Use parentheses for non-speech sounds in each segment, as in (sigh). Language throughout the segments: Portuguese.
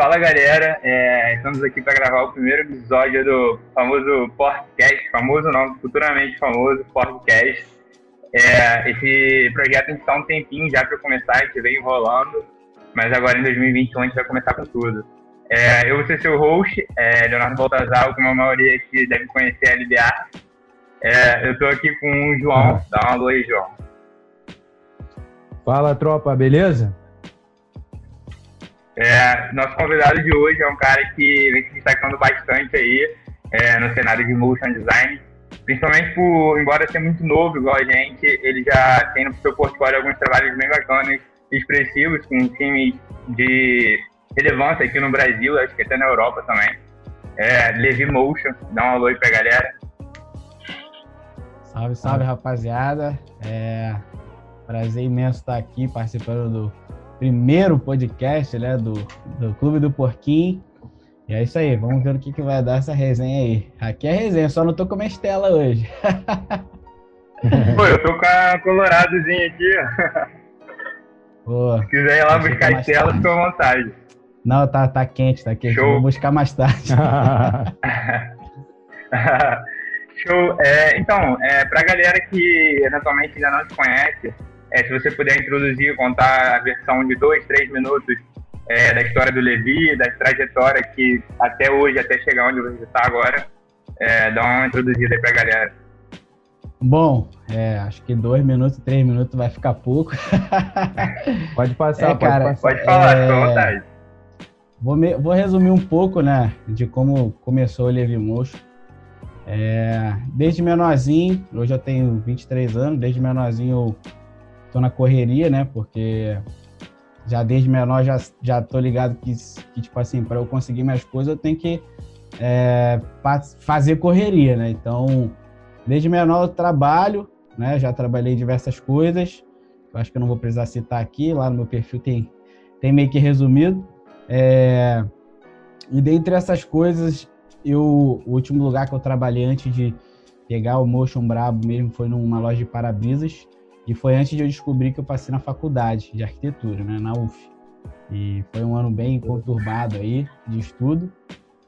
Fala galera, é, estamos aqui para gravar o primeiro episódio do famoso podcast, famoso não, futuramente famoso podcast. É, esse projeto a gente está um tempinho já para começar, a gente vem enrolando, mas agora em 2021 a gente vai começar com tudo. É, eu vou ser seu host, é, Leonardo Baltazar, como a maioria aqui deve conhecer a LBA. É, eu estou aqui com o João, dá uma alô aí, João. Fala tropa, beleza? É, nosso convidado de hoje é um cara que vem se destacando bastante aí é, no cenário de motion design, principalmente por, embora seja muito novo igual a gente, ele já tem no seu portfólio alguns trabalhos bem bacanas, expressivos, com times de relevância aqui no Brasil, acho que até na Europa também. É, Levi Motion, dá um alô aí pra galera. Salve, salve rapaziada. É, prazer imenso estar aqui participando do primeiro podcast né, do, do Clube do Porquinho. E é isso aí, vamos ver o que, que vai dar essa resenha aí. Aqui é resenha, só não tô com a Estela hoje. (laughs) Pô, eu tô com a Coloradozinha aqui, ó. Pô, Se quiser ir lá buscar a Estela, fica à vontade. Não, tá, tá quente, tá quente. Show. Vou buscar mais tarde. (laughs) Show. É, então, é, pra galera que eventualmente ainda não te conhece, é, se você puder introduzir, contar a versão de dois, três minutos é, da história do Levi, da trajetória que até hoje, até chegar onde você está agora, é, dá uma introduzida aí para a galera. Bom, é, acho que dois minutos, três minutos vai ficar pouco. (laughs) pode passar, é, pode cara, passar. Pode falar, é, vontade. Vou, me, vou, resumir um pouco, né, de como começou o Levi Mocho. É, desde menorzinho, hoje eu tenho 23 anos, desde menorzinho eu tô na correria, né? Porque já desde menor já, já tô ligado que, que tipo assim, para eu conseguir minhas coisas eu tenho que é, fazer correria, né? Então, desde menor eu trabalho, né? Já trabalhei diversas coisas. Eu acho que eu não vou precisar citar aqui, lá no meu perfil tem, tem meio que resumido. É, e dentre essas coisas, eu, o último lugar que eu trabalhei antes de pegar o Motion Brabo mesmo foi numa loja de para-brisas. E foi antes de eu descobrir que eu passei na faculdade de arquitetura, né, na UF. E foi um ano bem conturbado aí de estudo,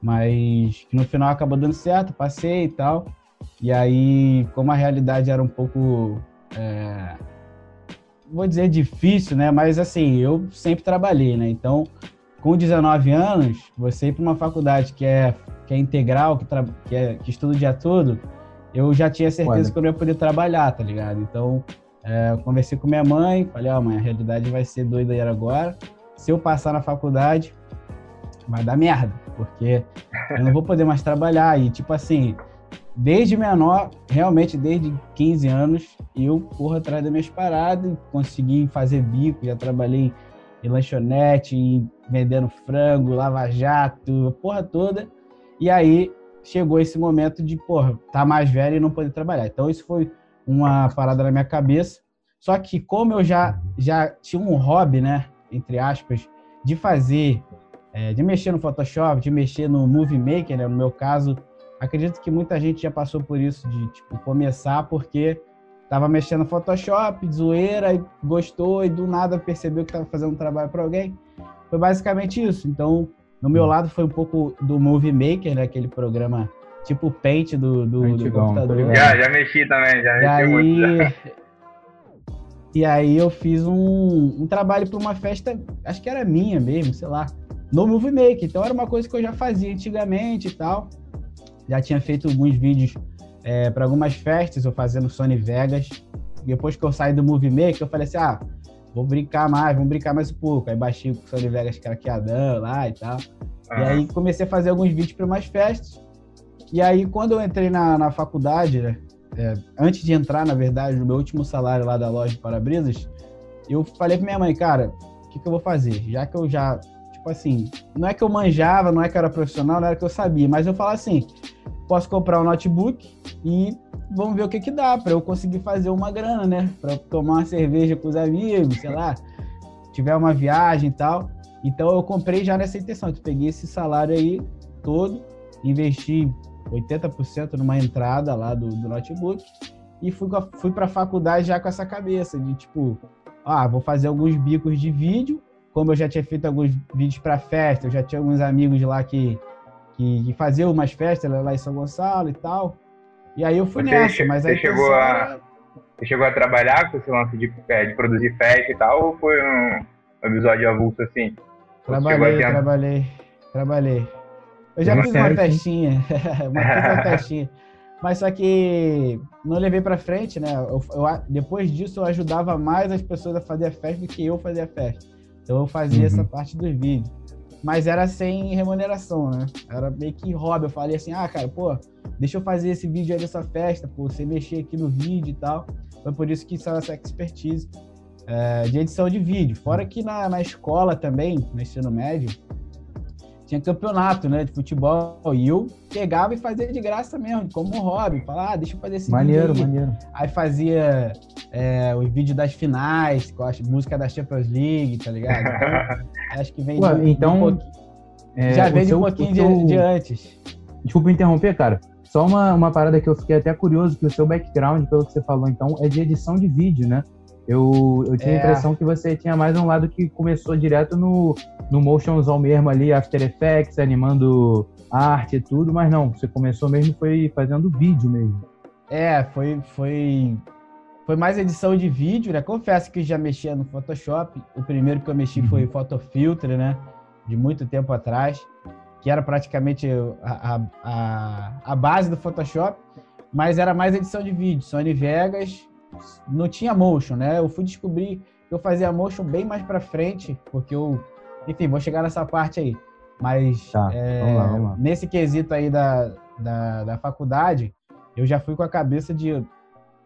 mas que no final acabou dando certo, passei e tal. E aí, como a realidade era um pouco, é, vou dizer difícil, né? Mas assim, eu sempre trabalhei, né? Então, com 19 anos, você ir para uma faculdade que é, que é integral, que, que, é, que estuda o dia todo, eu já tinha certeza que eu não ia poder trabalhar, tá ligado? Então, é, eu conversei com minha mãe, falei, ó, oh, mãe, a realidade vai ser doida aí agora. Se eu passar na faculdade, vai dar merda, porque eu não vou poder mais trabalhar. E, tipo assim, desde menor, realmente desde 15 anos, eu corro atrás das minhas paradas, consegui fazer bico, já trabalhei em lanchonete, em vendendo frango, lava-jato, porra toda. E aí chegou esse momento de, porra, tá mais velho e não poder trabalhar. Então, isso foi uma parada na minha cabeça. Só que como eu já, já tinha um hobby, né, entre aspas, de fazer, é, de mexer no Photoshop, de mexer no Movie Maker, né, no meu caso, acredito que muita gente já passou por isso, de tipo, começar porque estava mexendo no Photoshop, zoeira, e gostou e do nada percebeu que estava fazendo um trabalho para alguém. Foi basicamente isso. Então, no meu lado foi um pouco do Movie Maker, né, aquele programa tipo o Paint do, do, do computador. Já, já mexi também, já mexi e muito. Aí, e aí eu fiz um, um trabalho para uma festa, acho que era minha mesmo, sei lá, no Movie Maker. Então era uma coisa que eu já fazia antigamente e tal. Já tinha feito alguns vídeos é, para algumas festas, eu fazia no Sony Vegas. Depois que eu saí do Movie Maker, eu falei assim, ah, vou brincar mais, vamos brincar mais um pouco. Aí baixei o Sony Vegas craqueadão lá e tal. Uhum. E aí comecei a fazer alguns vídeos para umas festas. E aí, quando eu entrei na, na faculdade, né, é, antes de entrar, na verdade, no meu último salário lá da loja de para-brisas, eu falei pra minha mãe, cara, o que, que eu vou fazer? Já que eu já, tipo assim, não é que eu manjava, não é que eu era profissional, não era que eu sabia, mas eu falo assim, posso comprar um notebook e vamos ver o que que dá para eu conseguir fazer uma grana, né? Para tomar uma cerveja com os amigos, sei lá, tiver uma viagem e tal. Então eu comprei já nessa intenção, eu peguei esse salário aí todo, investi 80% numa entrada lá do, do notebook e fui, fui para a faculdade já com essa cabeça de tipo, ah, vou fazer alguns bicos de vídeo como eu já tinha feito alguns vídeos para festa, eu já tinha alguns amigos lá que, que, que faziam umas festas lá em São Gonçalo e tal. E aí eu fui Você nessa, mas você aí chegou a- Você chegou a trabalhar com esse lance de, é, de produzir festa e tal, ou foi um episódio avulso assim? Trabalhei, ter- trabalhei, trabalhei. Eu já fiz uma festinha, (laughs) uma, fiz uma festinha. Mas só que não levei pra frente, né? Eu- eu- depois disso eu ajudava mais as pessoas a fazer a festa do que eu fazer a festa. Então eu fazia Uhum. essa parte dos vídeos. Mas era sem remuneração, né? Era meio que hobby. Eu falei assim, ah, cara, pô, deixa eu fazer esse vídeo aí dessa festa, pô, você mexer aqui no vídeo e tal. Foi por isso que saiu essa expertise é, de edição de vídeo. Fora que na, na escola também, no ensino médio, tinha campeonato, né, de futebol. E eu pegava e fazia de graça mesmo, como um hobby. Falava, ah, deixa eu fazer esse Maneiro, vídeo aí. maneiro. Aí fazia é, os vídeos das finais, com a música da Champions League, tá ligado? Então, (laughs) acho que vem Ué, de, de então, pouquinho, É, já vem de seu- um pouquinho seu- de, de antes. Desculpa interromper, cara. Só uma, uma parada que eu fiquei até curioso, que o seu background, pelo que você falou, então, é de edição de vídeo, né? Eu, eu tinha É. a impressão que você tinha mais um lado que começou direto no, no motionzão mesmo ali, After Effects, animando arte e tudo, mas não, você começou mesmo foi fazendo vídeo mesmo. É, foi, foi, foi mais edição de vídeo, né? Confesso que já mexia no Photoshop. O primeiro que eu mexi Uhum. foi o Photofilter, né? De muito tempo atrás, que era praticamente a, a, a, base do Photoshop, mas era mais edição de vídeo. Sony Vegas não tinha motion, né? Eu fui descobrir que eu fazia motion bem mais pra frente, porque eu, enfim, vou chegar nessa parte aí. Mas Tá, é, vamos lá, vamos lá. nesse quesito aí da, da, da faculdade, eu já fui com a cabeça de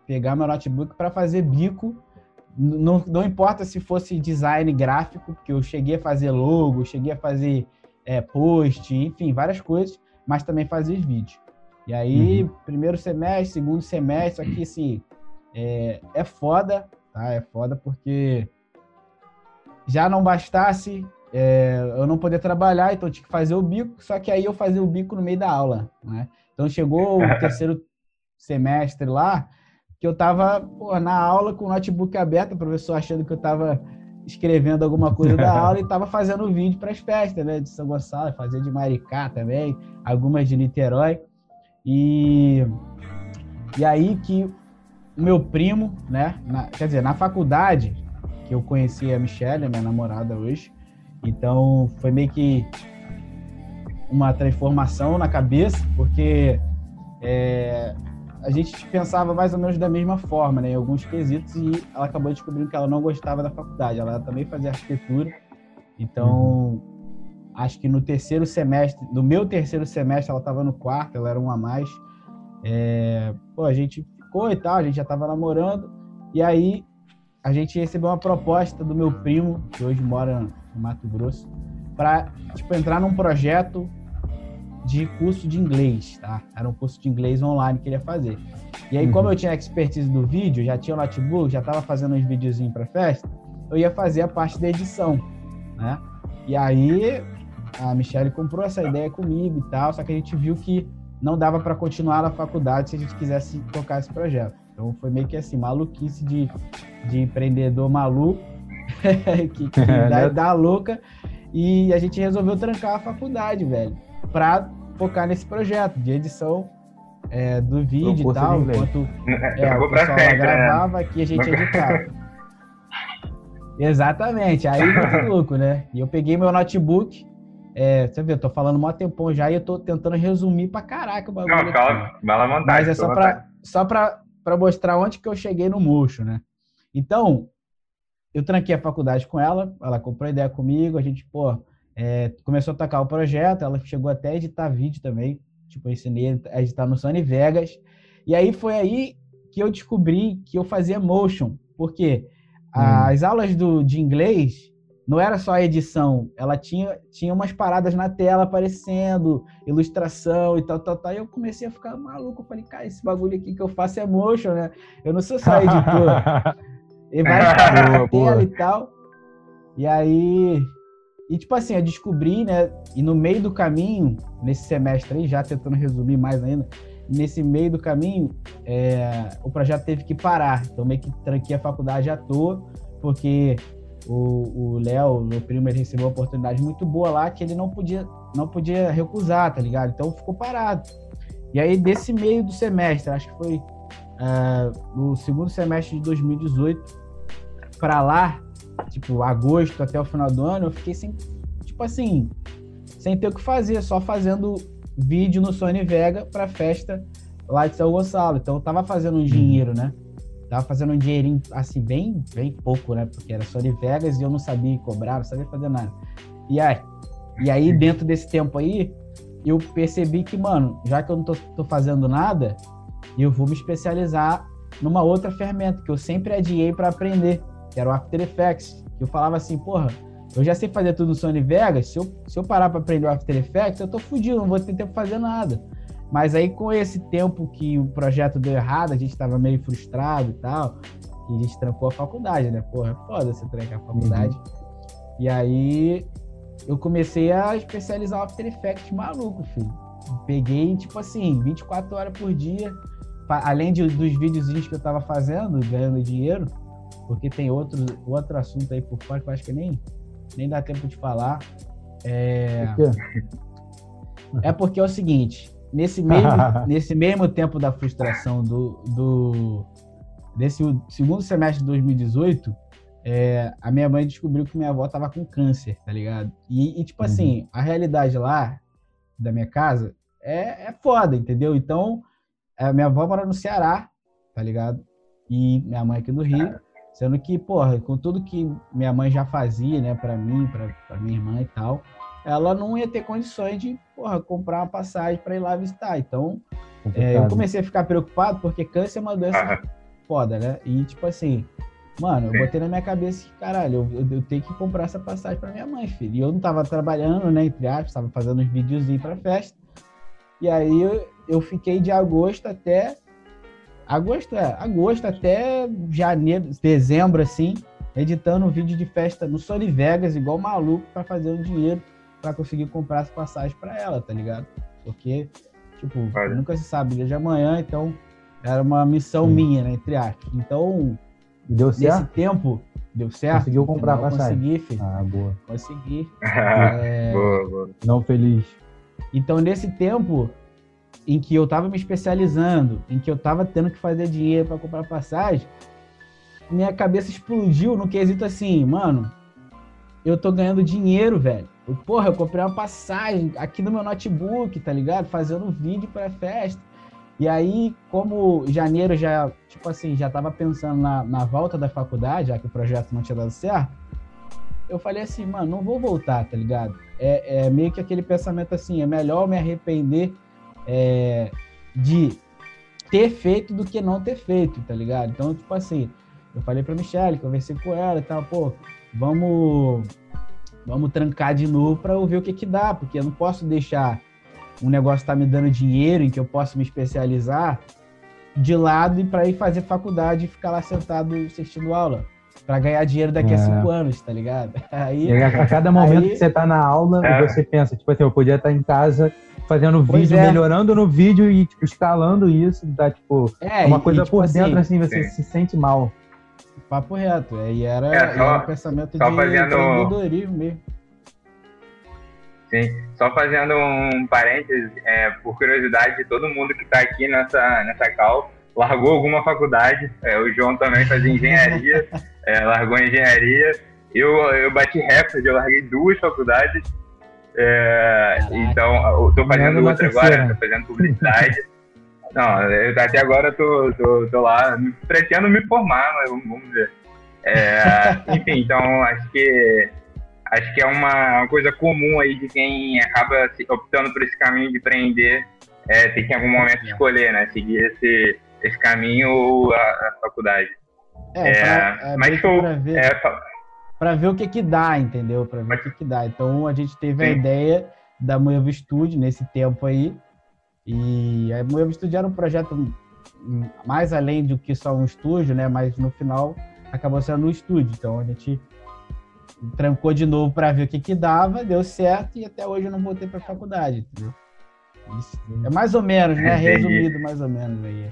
pegar meu notebook para fazer bico. Não, não importa se fosse design gráfico, porque eu cheguei a fazer logo, cheguei a fazer é, post, enfim, várias coisas, mas também fazia os vídeos. E aí, Uhum. primeiro semestre, segundo semestre, aqui assim, é, é foda, tá? É foda porque já não bastasse é, eu não poder trabalhar, então eu tinha que fazer o bico, só que aí eu fazia o bico no meio da aula, né? Então chegou o (laughs) terceiro semestre lá, que eu tava pô, na aula com o notebook aberto, o professor achando que eu tava escrevendo alguma coisa da (laughs) aula e tava fazendo vídeo para as festas, né? De São Gonçalo, fazia de Maricá também, algumas de Niterói. E, e aí que o meu primo, né? na- quer dizer, na faculdade, que eu conheci a Michelle, minha namorada hoje, então foi meio que uma transformação na cabeça, porque é, a gente pensava mais ou menos da mesma forma, né, em alguns quesitos, e ela acabou descobrindo que ela não gostava da faculdade. Ela também fazia arquitetura, então acho que no terceiro semestre, no meu terceiro semestre, ela estava no quarto, ela era um a mais. É, pô, a gente ficou e tal, a gente já estava namorando, e aí a gente recebeu uma proposta do meu primo, que hoje mora no Mato Grosso, para tipo, entrar num projeto de curso de inglês, tá? Era um curso de inglês online que ele ia fazer. E aí, Uhum. como eu tinha expertise do vídeo, já tinha o notebook, já estava fazendo uns videozinhos para festa, eu ia fazer a parte da edição, né? E aí a Michelle comprou essa ideia comigo e tal, só que a gente viu que não dava para continuar na faculdade se a gente quisesse tocar esse projeto. Então foi meio que assim, maluquice de, de empreendedor maluco, (laughs) que, que É, dá, né? dá louca, e a gente resolveu trancar a faculdade, velho, para focar nesse projeto de edição é, do vídeo e tal, enquanto é, Ficou o pra pessoal sempre, né? gravava, aqui a gente editava. Exatamente, aí muito louco, né? E eu peguei meu notebook, é, você vê, eu tô falando mó tempão já e eu tô tentando resumir pra caraca o bagulho. Não, calma, vai lá. Mas é só pra, só pra, pra mostrar onde que eu cheguei no mocho, né? Então, eu tranquei a faculdade com ela, ela comprou ideia comigo, a gente, pô, é, começou a tocar o projeto, ela chegou até a editar vídeo também, tipo, eu ensinei a editar no Sony Vegas, e aí foi aí que eu descobri que eu fazia motion, porque as aulas do, de inglês não era só a edição, ela tinha, tinha umas paradas na tela aparecendo, ilustração e tal, tal, tal. E eu comecei a ficar maluco. Eu falei, cara, esse bagulho aqui que eu faço é motion, né? Eu não sou só (laughs) editor. E paradas na tela e tal. E aí. E tipo assim, eu descobri, né? E no meio do caminho, nesse semestre aí, já tentando resumir mais ainda, nesse meio do caminho, é, o projeto teve que parar. Então meio que tranquei a faculdade à toa, porque o Léo, meu primo, ele recebeu uma oportunidade muito boa lá que ele não podia, não podia recusar, tá ligado? Então ficou parado. E aí, desse meio do semestre, acho que foi uh, no segundo semestre de 2018, para lá, tipo, agosto até o final do ano, eu fiquei sem, tipo assim, sem ter o que fazer, só fazendo vídeo no Sony Vega para festa lá de São Gonçalo. Então eu tava fazendo um dinheiro, né? Tava fazendo um dinheirinho, assim, bem, bem pouco, né? Porque era Sony Vegas e eu não sabia cobrar, não sabia fazer nada. E aí, e aí dentro desse tempo aí, eu percebi que, mano, já que eu não tô, tô fazendo nada, eu vou me especializar numa outra ferramenta que eu sempre adiei para aprender, que era o After Effects. Eu falava assim, porra, eu já sei fazer tudo no Sony Vegas, se eu, se eu parar para aprender o After Effects, eu tô fudido, não vou ter tempo pra fazer nada. Mas aí, com esse tempo que o projeto deu errado, a gente estava meio frustrado e tal, e a gente trancou a faculdade, né? Porra, é foda você trancar a faculdade. Uhum. E aí, eu comecei a especializar o After Effects maluco, filho. Peguei, tipo assim, 24 horas por dia, além de, dos videozinhos que eu tava fazendo, ganhando dinheiro, porque tem outro, outro assunto aí por fora que eu acho que nem, nem dá tempo de falar. É, é porque é o seguinte, nesse mesmo, (laughs) nesse mesmo tempo da frustração do, do desse segundo semestre de 2018, é, a minha mãe descobriu que minha avó tava com câncer, tá ligado? E, e tipo uhum. assim, a realidade lá da minha casa é, é foda, entendeu? Então, a minha avó mora no Ceará, tá ligado? E minha mãe aqui no Rio, sendo que, porra, com tudo que minha mãe já fazia, né, para mim, para minha irmã e tal, ela não ia ter condições de porra, comprar uma passagem para ir lá visitar. Então, é, eu comecei a ficar preocupado porque câncer é uma doença ah. foda, né? E, tipo assim, mano, eu botei na minha cabeça que, caralho, eu, eu, tenho que comprar essa passagem para minha mãe, filho. E eu não tava trabalhando, né, entre aspas, tava fazendo uns videozinhos pra festa. E aí eu, fiquei de agosto até. Agosto, é, agosto até janeiro, dezembro, assim, editando um vídeo de festa no Sony Vegas, igual maluco, para fazer um dinheiro para conseguir comprar as passagens para ela, tá ligado? Porque, tipo, nunca se sabe dia de amanhã, então era uma missão Sim. minha, né, entre aspas. Então, deu certo? nesse tempo, deu certo. Conseguiu comprar a passagem? Consegui, filho. Ah, boa. Consegui. (laughs) é... boa, boa. Não feliz. Então, nesse tempo em que eu tava me especializando, em que eu tava tendo que fazer dinheiro para comprar passagem, minha cabeça explodiu no quesito assim, mano, eu tô ganhando dinheiro, velho. Eu, porra, eu comprei uma passagem aqui no meu notebook, tá ligado? Fazendo um vídeo pra festa. E aí, como janeiro já, tipo assim, já tava pensando na, na volta da faculdade, já que o projeto não tinha dado certo, eu falei assim, mano, não vou voltar, tá ligado? É, é meio que aquele pensamento assim, é melhor me arrepender é, de ter feito do que não ter feito, tá ligado? Então, tipo assim, eu falei pra Michelle, conversei com ela e tal, pô, vamos vamos trancar de novo para eu ver o que que dá, porque eu não posso deixar um negócio tá me dando dinheiro em que eu posso me especializar de lado e para ir fazer faculdade e ficar lá sentado assistindo aula para ganhar dinheiro daqui é. a cinco anos, tá ligado? (laughs) Aí, a cada momento aí, que você tá na aula, é. você pensa, tipo assim, eu podia estar tá em casa fazendo vídeo, é. melhorando no vídeo e tipo, escalando isso, dá tipo é, uma coisa e, tipo, por dentro assim, assim você sim. se sente mal. Papo reto. E era, é, só, era um pensamento de fazendo... empreendedorismo mesmo. Sim, só fazendo um parênteses, é, por curiosidade de todo mundo que está aqui nessa, nessa cal, largou alguma faculdade. É, o João também fazia engenharia, (laughs) é, largou engenharia. Eu, eu bati recorde, eu larguei duas faculdades. É, então, estou fazendo outra agora, estou fazendo publicidade. (laughs) Não, eu, até agora tô, tô, tô lá, pretendo me formar, mas vamos, ver. É, (laughs) enfim, então acho que acho que é uma, uma, coisa comum aí de quem acaba optando por esse caminho de empreender, é, tem que em algum momento escolher, né? Seguir esse, esse caminho ou a, a faculdade. É, é, pra, é mas show. É, pra ver o que que dá, entendeu? Pra ver o que que dá. Então a gente teve sim. a ideia da Moevo Studio nesse tempo aí, e a Moevo Studio era um projeto mais além do que só um estúdio, né? Mas no final acabou sendo um estúdio. Então a gente trancou de novo para ver o que que dava, deu certo e até hoje eu não voltei para faculdade, entendeu? Isso é mais ou menos, né? Resumido mais ou menos aí.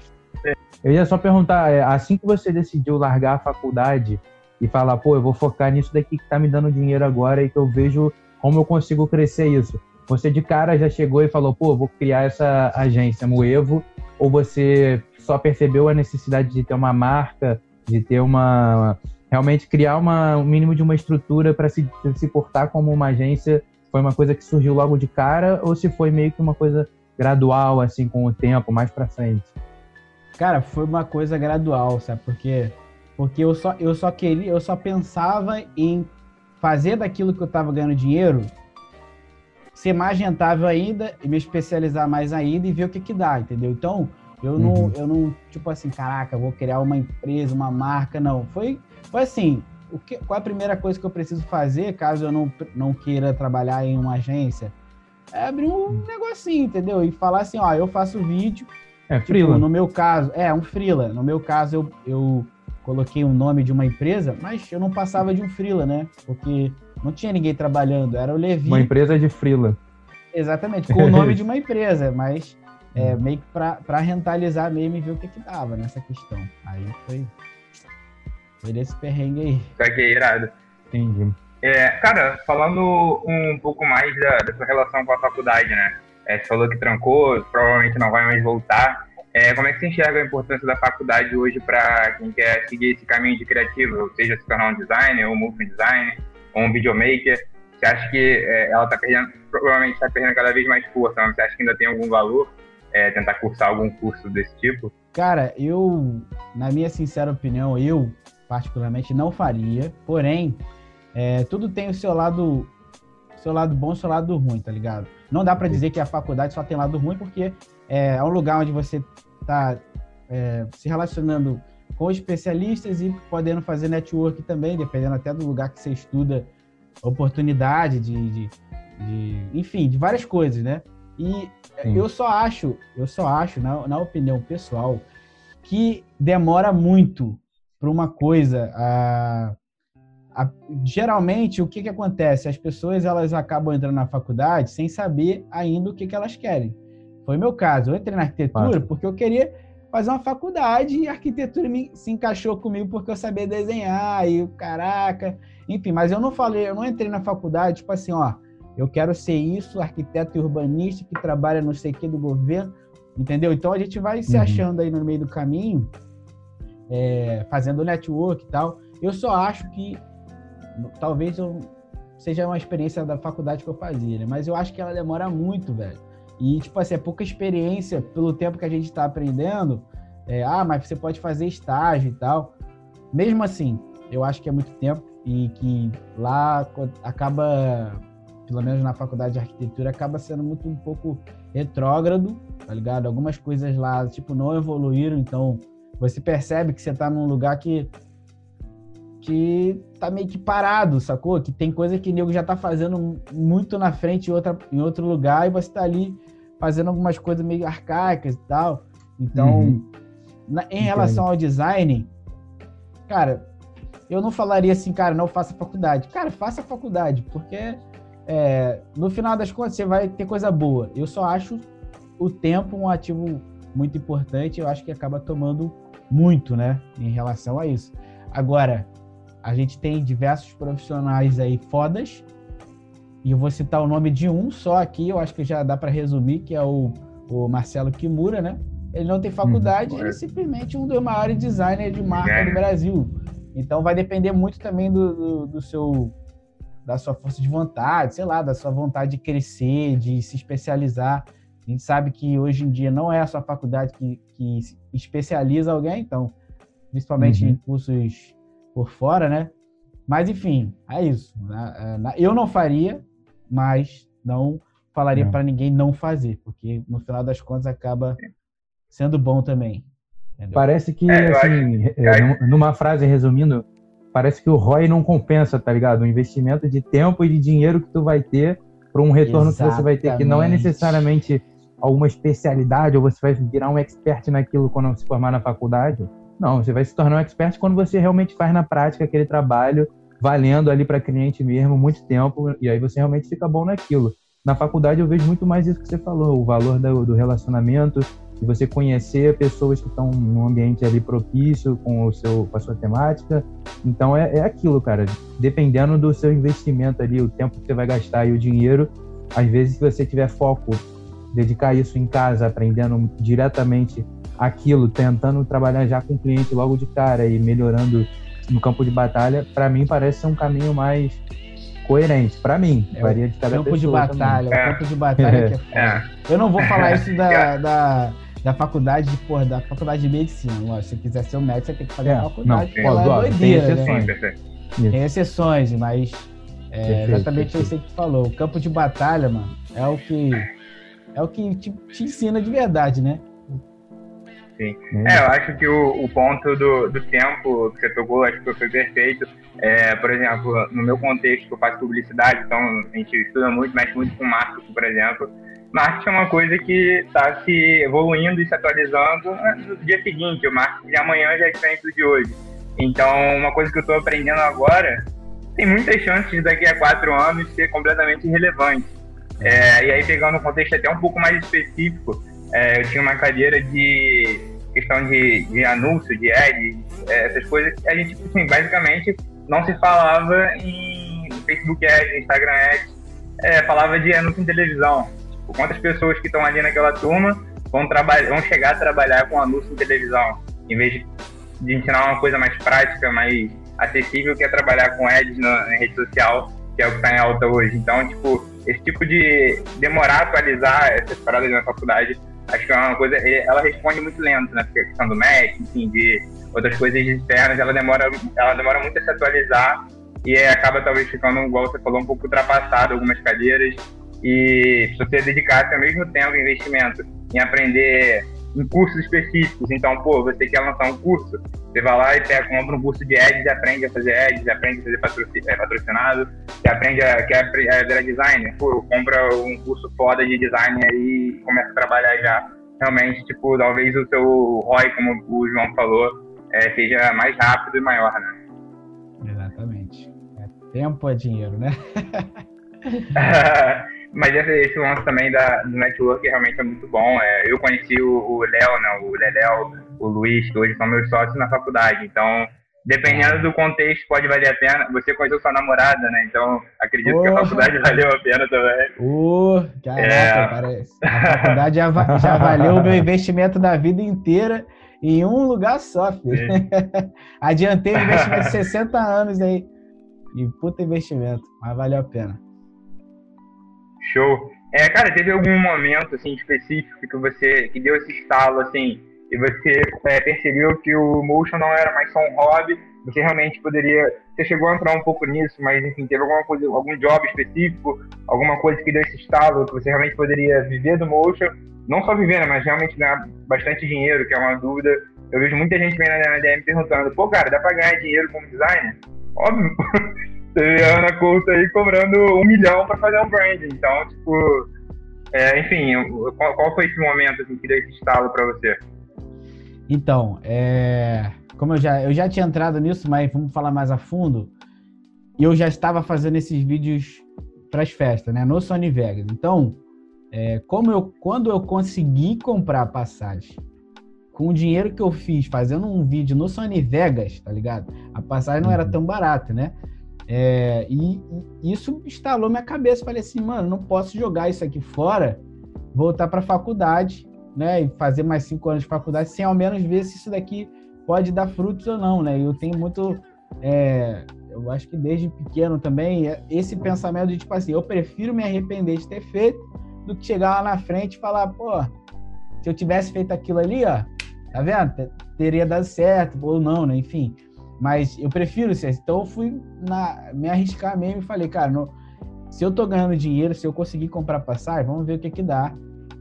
Eu ia só perguntar, é, assim que você decidiu largar a faculdade, e falar, pô, eu vou focar nisso daqui que tá me dando dinheiro agora e que eu vejo como eu consigo crescer isso. Você de cara já chegou e falou, pô, vou criar essa agência Moevo, ou você só percebeu a necessidade de ter uma marca, de ter uma realmente criar uma, um mínimo de uma estrutura para se, se portar como uma agência? Foi uma coisa que surgiu logo de cara ou se foi meio que uma coisa gradual, assim, com o tempo, mais para frente? Cara, foi uma coisa gradual, sabe? Porque porque eu só eu só queria, eu só pensava em fazer daquilo que eu estava ganhando dinheiro ser mais rentável ainda e me especializar mais ainda e ver o que que dá, entendeu? Então, eu não, uhum. eu não, tipo assim, caraca, vou criar uma empresa, uma marca, não. Foi, foi assim, o que, qual é a primeira coisa que eu preciso fazer caso eu não, não queira trabalhar em uma agência? É abrir um uhum. negocinho, entendeu? E falar assim, ó, eu faço vídeo. É, tipo, freela. No meu caso, é, um freela. No meu caso, eu, eu coloquei o um nome de uma empresa, mas eu não passava de um freela, né? Porque não tinha ninguém trabalhando, era o Levi. Uma empresa de freela. Exatamente, com o (laughs) nome de uma empresa, mas é, hum. meio que para rentalizar mesmo e ver o que que dava nessa questão. Aí foi, foi desse perrengue aí. Fiquei irado. Entendi. É, cara, falando um pouco mais da, da sua relação com a faculdade, né? É, você falou que trancou, provavelmente não vai mais voltar. É, como é que você enxerga a importância da faculdade hoje para quem quer seguir esse caminho de criativo, seja se tornar um designer, ou um motion designer, ou um videomaker? Você acha que é, ela está perdendo, provavelmente está perdendo cada vez mais força, mas você acha que ainda tem algum valor é, tentar cursar algum curso desse tipo? Cara, eu, na minha sincera opinião, eu particularmente não faria, porém, é, tudo tem o seu lado, seu lado bom e seu lado ruim, tá ligado? Não dá para dizer que a faculdade só tem lado ruim, porque é, é um lugar onde você tá é, se relacionando com especialistas e podendo fazer network também, dependendo até do lugar que você estuda, oportunidade de, de, de enfim, de várias coisas, né? E Sim. eu só acho, eu só acho, na, na opinião pessoal, que demora muito para uma coisa. A, a, geralmente, o que, que acontece? As pessoas elas acabam entrando na faculdade sem saber ainda o que, que elas querem. Foi meu caso. Eu entrei na arquitetura porque eu queria fazer uma faculdade e a arquitetura me, se encaixou comigo porque eu sabia desenhar e caraca, enfim, mas eu não falei, eu não entrei na faculdade, tipo assim, ó, eu quero ser isso, arquiteto e urbanista que trabalha não sei o que do governo, entendeu? Então a gente vai se uhum. achando aí no meio do caminho, é, fazendo network e tal. Eu só acho que talvez eu, seja uma experiência da faculdade que eu fazia, né? mas eu acho que ela demora muito, velho. E, tipo assim, é pouca experiência pelo tempo que a gente está aprendendo. É, ah, mas você pode fazer estágio e tal. Mesmo assim, eu acho que é muito tempo e que lá acaba, pelo menos na faculdade de arquitetura, acaba sendo muito um pouco retrógrado, tá ligado? Algumas coisas lá, tipo, não evoluíram, então você percebe que você está num lugar que que tá meio que parado, sacou? Que tem coisa que o nego já tá fazendo muito na frente em, outra, em outro lugar e você tá ali fazendo algumas coisas meio arcaicas e tal. Então, uhum. na, em Entendi. relação ao design, cara, eu não falaria assim, cara, não faça faculdade. Cara, faça faculdade, porque é, no final das contas você vai ter coisa boa. Eu só acho o tempo um ativo muito importante, eu acho que acaba tomando muito, né, em relação a isso. Agora, a gente tem diversos profissionais aí fodas, e eu vou citar o nome de um só aqui, eu acho que já dá para resumir, que é o, o Marcelo Kimura, né? Ele não tem faculdade, uhum. ele é simplesmente um dos maiores designers de marca do Brasil. Então vai depender muito também do, do, do, seu da sua força de vontade, sei lá, da sua vontade de crescer, de se especializar. A gente sabe que hoje em dia não é a sua faculdade que, que especializa alguém, então, principalmente uhum. em cursos por fora, né? Mas enfim, é isso. Eu não faria, mas não falaria para ninguém não fazer, porque no final das contas acaba sendo bom também. Entendeu? Parece que, é, assim, é, numa frase resumindo, parece que o ROI não compensa, tá ligado? O investimento de tempo e de dinheiro que tu vai ter para um retorno Exatamente. que você vai ter, que não é necessariamente alguma especialidade ou você vai virar um expert naquilo quando se formar na faculdade. Não, você vai se tornar um expert quando você realmente faz na prática aquele trabalho valendo ali para cliente mesmo muito tempo, e aí você realmente fica bom naquilo. Na faculdade eu vejo muito mais isso que você falou, o valor do, do relacionamento, de você conhecer pessoas que estão num ambiente ali propício com, o seu, com a sua temática. Então é, é aquilo, cara. Dependendo do seu investimento ali, o tempo que você vai gastar e o dinheiro, às vezes, se você tiver foco, dedicar isso em casa, aprendendo diretamente aquilo, tentando trabalhar já com o cliente logo de cara e melhorando no campo de batalha, para mim parece ser um caminho mais coerente. Para mim, é, varia de cada campo pessoa. De batalha. O campo de batalha, que é, é Eu não vou falar isso da, (laughs) da, da faculdade, de, porra, da faculdade de medicina. Se você quiser ser um médico, você tem que fazer é, a faculdade. Não, pô, é doideira, tem né? exceções. Né? Tem exceções, mas é perfeito, exatamente perfeito. isso que tu falou. O campo de batalha, mano, é o que é o que te, te ensina de verdade, né? Sim. É, eu acho que o, o ponto do, do tempo que você tocou, acho que foi perfeito. É, por exemplo, no meu contexto, eu faço publicidade, então a gente estuda muito, mexe muito com marketing, por exemplo. Marketing é uma coisa que está se evoluindo e se atualizando né, no dia seguinte. O marketing de amanhã já é diferente do de hoje. Então, uma coisa que eu estou aprendendo agora tem muitas chances daqui a quatro anos ser completamente irrelevante. É, e aí, pegando um contexto até um pouco mais específico, é, eu tinha uma cadeira de questão de, de anúncio, de ad, é, essas coisas. A gente, assim, basicamente, não se falava em Facebook Ads, Instagram Ads, é, falava de anúncio em televisão. Tipo, quantas pessoas que estão ali naquela turma vão, vão chegar a trabalhar com anúncio em televisão, em vez de, de ensinar uma coisa mais prática, mais acessível, que é trabalhar com ads na, na rede social, que é o que está em alta hoje. Então, tipo, esse tipo de demorar a atualizar essas paradas na faculdade acho que é uma coisa, ela responde muito lento, né? Porque a questão do Mac, enfim, de outras coisas externas, ela demora, ela demora muito a se atualizar e acaba talvez ficando, igual você falou, um pouco ultrapassado algumas cadeiras. E se você dedicasse ao mesmo tempo investimento em aprender em cursos específicos. Então, pô, você quer lançar um curso, você vai lá e pega, compra um curso de ads, aprende a fazer ads, aprende a fazer é, patrocinado, você aprende a, quer virar designer, pô, compra um curso foda de design aí e começa a trabalhar já. Realmente, tipo, talvez o seu ROI, como o João falou, é, seja mais rápido e maior, né? Exatamente. É, tempo é dinheiro, né? (laughs) (laughs) Mas esse, esse lance também da, do network realmente é muito bom. É, eu conheci o Léo, né, o Leléo, o Luiz, que hoje são meus sócios na faculdade. Então, dependendo do contexto, pode valer a pena. Você conheceu sua namorada, né? Então, acredito que a faculdade valeu a pena também. Uh, caraca, é. parece. A faculdade já, já valeu o meu investimento da vida inteira em um lugar só, filho. (laughs) Adiantei o investimento de 60 anos aí. E puta investimento, mas valeu a pena. Show. É, cara, teve algum momento assim específico que você que deu esse estalo assim e você é, percebeu que o motion não era mais só um hobby, você realmente poderia, você chegou a entrar um pouco nisso, mas enfim, teve alguma coisa, algum job específico, alguma coisa que deu esse estalo que você realmente poderia viver do motion, não só viver, né, mas realmente ganhar bastante dinheiro, que é uma dúvida. Eu vejo muita gente vendo na DM perguntando, pô, cara, dá pra ganhar dinheiro como designer? Óbvio. (laughs) Você a Ana Couto aí cobrando um milhão para fazer um brand. Então, tipo, é, enfim, qual, qual, foi esse momento assim, que deu esse estalo para você? Então, é, como eu já, eu já tinha entrado nisso, mas vamos falar mais a fundo. Eu já estava fazendo esses vídeos para as festas, né? No Sony Vegas. Então, é, como eu, quando eu consegui comprar passagem com o dinheiro que eu fiz fazendo um vídeo no Sony Vegas, tá ligado? A passagem não era uhum. tão barata, né? É, e, e, isso instalou minha cabeça. Falei assim, mano, não posso jogar isso aqui fora, voltar para a faculdade, né? E fazer mais cinco anos de faculdade sem ao menos ver se isso daqui pode dar frutos ou não, né? Eu tenho muito. É, eu acho que desde pequeno também, é, esse pensamento de tipo assim, eu prefiro me arrepender de ter feito do que chegar lá na frente e falar, pô, se eu tivesse feito aquilo ali, ó, tá vendo? Teria dado certo, ou não, né? Enfim. Mas eu prefiro ser. Então eu fui na, me arriscar mesmo e falei, cara, no, se eu tô ganhando dinheiro, se eu conseguir comprar passagem, vamos ver o que que dá.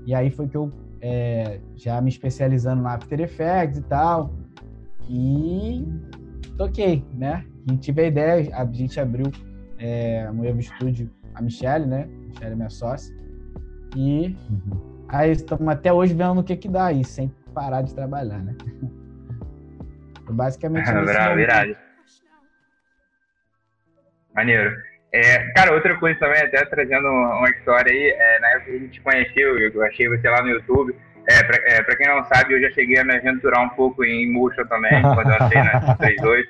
E aí foi que eu é, já me especializando no After Effects e tal. E toquei, né? E tive a ideia, a gente abriu é, um Evo Studio, a Michelle, né? A Michelle é minha sócia. E uhum. aí estamos até hoje vendo o que que dá aí, sem parar de trabalhar, né? (laughs) Basicamente (laughs) Bravo, virado. Maneiro. É, cara, outra coisa também, até trazendo uma história aí, é, na época que a gente conheceu, eu achei você lá no YouTube, é, pra, é, pra, quem não sabe, eu já cheguei a me aventurar um pouco em motion também, (laughs) quando eu andei na 38.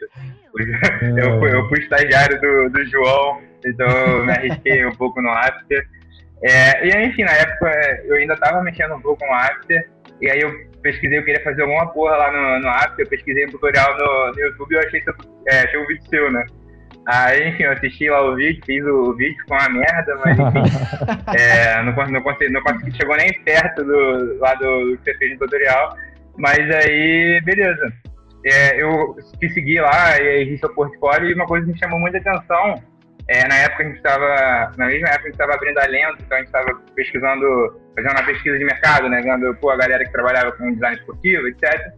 (laughs) Eu fui, eu fui estagiário do, do João, então eu me arrisquei um pouco no After. É, e enfim, na época eu ainda tava mexendo um pouco no After, e aí eu pesquisei, eu queria fazer alguma porra lá no, no After, eu pesquisei um tutorial no, no YouTube e eu achei, é, achei um vídeo seu, né? Aí, enfim, eu assisti lá o vídeo, fiz o vídeo, ficou uma merda, mas enfim, (laughs) é, não, não, consegui, não consegui, chegou nem perto do, lá do, do que você fez no tutorial. Mas aí, beleza. É, eu te segui lá e aí vi seu portfólio e uma coisa que me chamou muita atenção, é, na época a gente estava, na mesma época a gente estava abrindo a lenta, então a gente estava pesquisando, fazendo uma pesquisa de mercado, né, vendo, pô, a galera que trabalhava com design esportivo, etc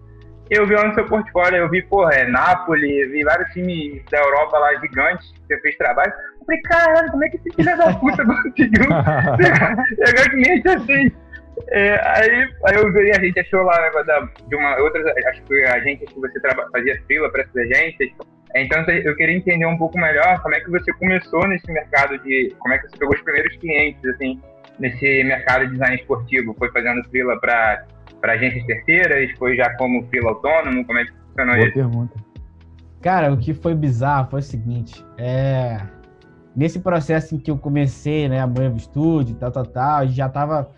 eu vi lá no seu portfólio, eu vi, porra, é Nápoles, vi vários times da Europa lá gigantes que você fez trabalho. Eu falei, caralho, como é que esse filho da puta (laughs) conseguiu (laughs) pegar cliente assim? É, aí, aí eu vi, a gente achou lá né, de uma outra, acho que a gente que você fazia fila para essas agências. Então eu queria entender um pouco melhor como é que você começou nesse mercado de, como é que você pegou os primeiros clientes assim nesse mercado de design esportivo, foi fazendo fila para para agências terceiras? Foi já como fila autônomo? Como é que funcionou Boa isso? pergunta. Cara, o que foi bizarro foi o seguinte, é... Nesse processo em que eu comecei, né, a Moevo Studio, tal, tal, tal, já tava...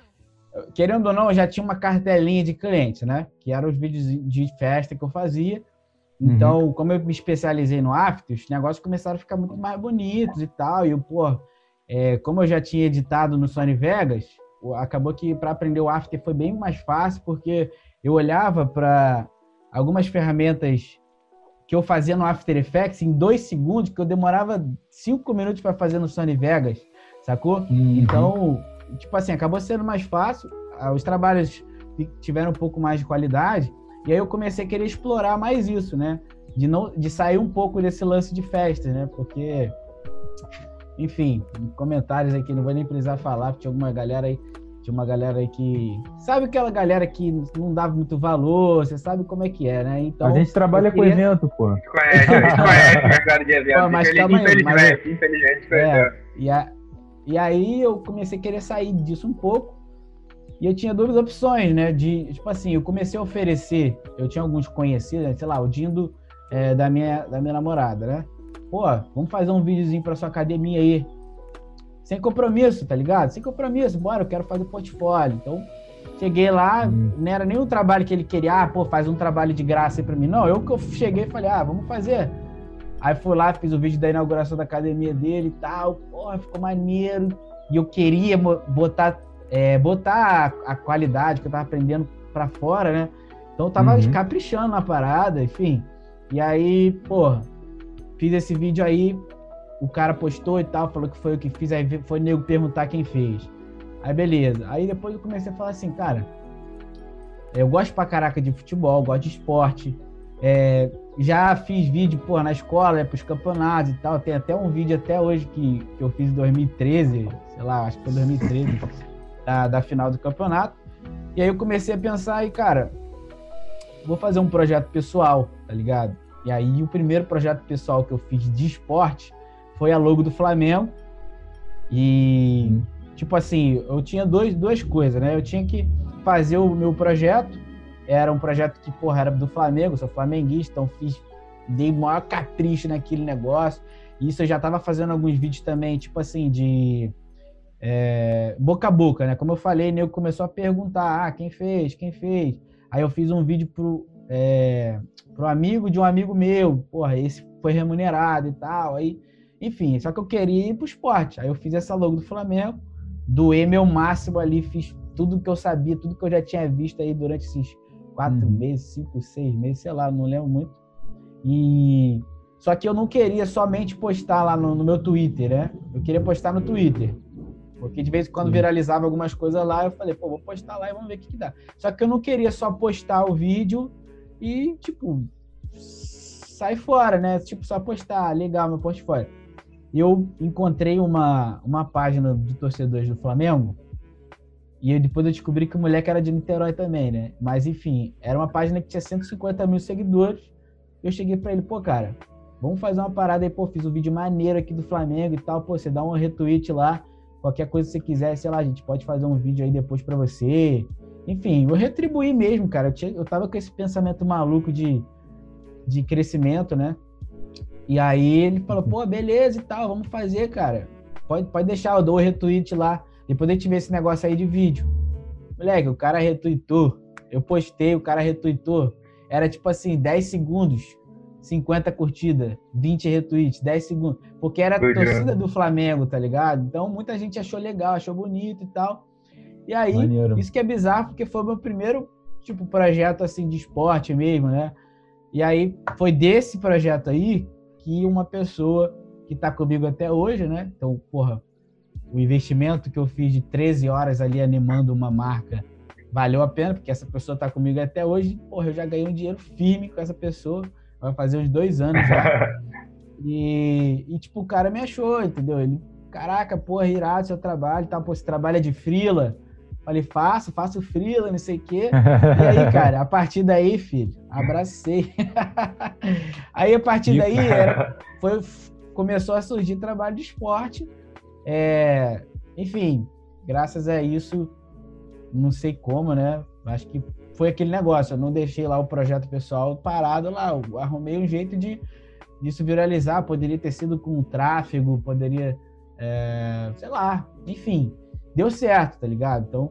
Querendo ou não, eu já tinha uma cartelinha de clientes, né? Que eram os vídeos de festa que eu fazia. Então, uhum. como eu me especializei no After, os negócios começaram a ficar muito mais bonitos e tal. E pô, é, como eu já tinha editado no Sony Vegas, acabou que para aprender o After foi bem mais fácil, porque eu olhava para algumas ferramentas que eu fazia no After Effects em dois segundos, que eu demorava cinco minutos para fazer no Sony Vegas, sacou? Uhum. Então, tipo assim, acabou sendo mais fácil, ah, os trabalhos tiveram um pouco mais de qualidade, e aí eu comecei a querer explorar mais isso, né? De, não, de sair um pouco desse lance de festas, né? Porque enfim, comentários aqui, não vou nem precisar falar, porque tinha alguma galera aí, tinha uma galera aí que. Sabe aquela galera que não dava muito valor, você sabe como é que é, né? Então, a gente trabalha queria... com evento, pô. Conhece, a gente conhece o mercado (laughs) de evento. Pô, mas calma aí, mas... infelizmente, é, e, a... e aí eu comecei a querer sair disso um pouco. E eu tinha duas opções, né? De, tipo assim, eu comecei a oferecer, eu tinha alguns conhecidos, sei lá, o Dindo é, da, minha, da minha namorada, né? pô, vamos fazer um videozinho pra sua academia aí. Sem compromisso, tá ligado? Sem compromisso, bora, eu quero fazer portfólio. Então, cheguei lá, hum. não era nem o trabalho que ele queria, ah, pô, faz um trabalho de graça aí pra mim. Não, eu que eu cheguei e falei, ah, vamos fazer. Aí fui lá, fiz o vídeo da inauguração da academia dele e tal, porra, ficou maneiro. E eu queria botar, é, botar a, a, qualidade que eu tava aprendendo pra fora, né? Então eu tava uhum. caprichando na parada, enfim. E aí, porra, Fiz esse vídeo aí, o cara postou e tal, falou que foi o que fiz, aí foi nego perguntar quem fez. Aí beleza. Aí depois eu comecei a falar assim, cara, eu gosto pra caraca de futebol, gosto de esporte. É, já fiz vídeo, pô, na escola, é, pros campeonatos e tal. Tem até um vídeo até hoje que, que eu fiz em 2013, sei lá, acho que foi 2013, da, da final do campeonato. E aí eu comecei a pensar, e cara, vou fazer um projeto pessoal, tá ligado? E aí o primeiro projeto pessoal que eu fiz de esporte foi a logo do Flamengo. E tipo assim, eu tinha dois, duas coisas, né? Eu tinha que fazer o meu projeto. Era um projeto que, porra, era do Flamengo, sou flamenguista, então fiz, dei maior capricho naquele negócio. Isso eu já tava fazendo alguns vídeos também, tipo assim, de é, boca a boca, né? Como eu falei, nego começou a perguntar, ah, quem fez, quem fez? Aí eu fiz um vídeo pro, é, pro amigo de um amigo meu, porra, esse foi remunerado e tal, aí, enfim, só que eu queria ir pro esporte, aí eu fiz essa logo do Flamengo, doei meu máximo ali, fiz tudo que eu sabia, tudo que eu já tinha visto aí durante esses quatro uhum. meses, cinco, seis meses, sei lá, não lembro muito, e só que eu não queria somente postar lá no, no meu Twitter, né, eu queria postar no Twitter, porque de vez em quando viralizava algumas coisas lá, eu falei, pô, vou postar lá e vamos ver o que, que dá. Só que eu não queria só postar o vídeo e, tipo, sai fora, né? Tipo, só postar, legal, meu portfólio. Eu encontrei uma, uma página de torcedores do Flamengo e eu, depois eu descobri que o moleque era de Niterói também, né? Mas, enfim, era uma página que tinha 150 mil seguidores. Eu cheguei para ele, pô, cara, vamos fazer uma parada aí, pô, fiz um vídeo maneiro aqui do Flamengo e tal, pô, você dá um retweet lá, qualquer coisa que você quiser, sei lá, a gente pode fazer um vídeo aí depois para você. enfim, eu retribuí mesmo, cara. Eu, tinha, eu tava com esse pensamento maluco de, de crescimento, né? E aí ele falou, pô, beleza e tal, vamos fazer, cara. Pode, pode deixar, eu dou o retweet lá. Depois a gente vê esse negócio aí de vídeo. Moleque, o cara retweetou. Eu postei, o cara retweetou. Era tipo assim, 10 segundos, 50 curtidas, 20 retweets, 10 segundos. Porque era a torcida do Flamengo, tá ligado? Então muita gente achou legal, achou bonito e tal. E aí, Maneiro. isso que é bizarro, porque foi o meu primeiro, tipo, projeto, assim, de esporte mesmo, né? E aí, foi desse projeto aí que uma pessoa que tá comigo até hoje, né? Então, porra, o investimento que eu fiz de 13 horas ali animando uma marca valeu a pena, porque essa pessoa tá comigo até hoje. Porra, eu já ganhei um dinheiro firme com essa pessoa. Vai fazer uns dois anos já. (laughs) e, e, tipo, o cara me achou, entendeu? Ele, caraca, porra, irado seu trabalho, tá? Pô, você trabalha de frila. Falei, faço, faço frila, não sei o quê. E aí, (laughs) cara, a partir daí, filho, abracei. (laughs) aí, a partir daí, era, foi, começou a surgir trabalho de esporte. É, enfim, graças a isso, não sei como, né? Acho que foi aquele negócio. Eu não deixei lá o projeto pessoal parado lá. Eu arrumei um jeito de disso viralizar. Poderia ter sido com tráfego, poderia, é, sei lá, enfim deu certo, tá ligado? Então,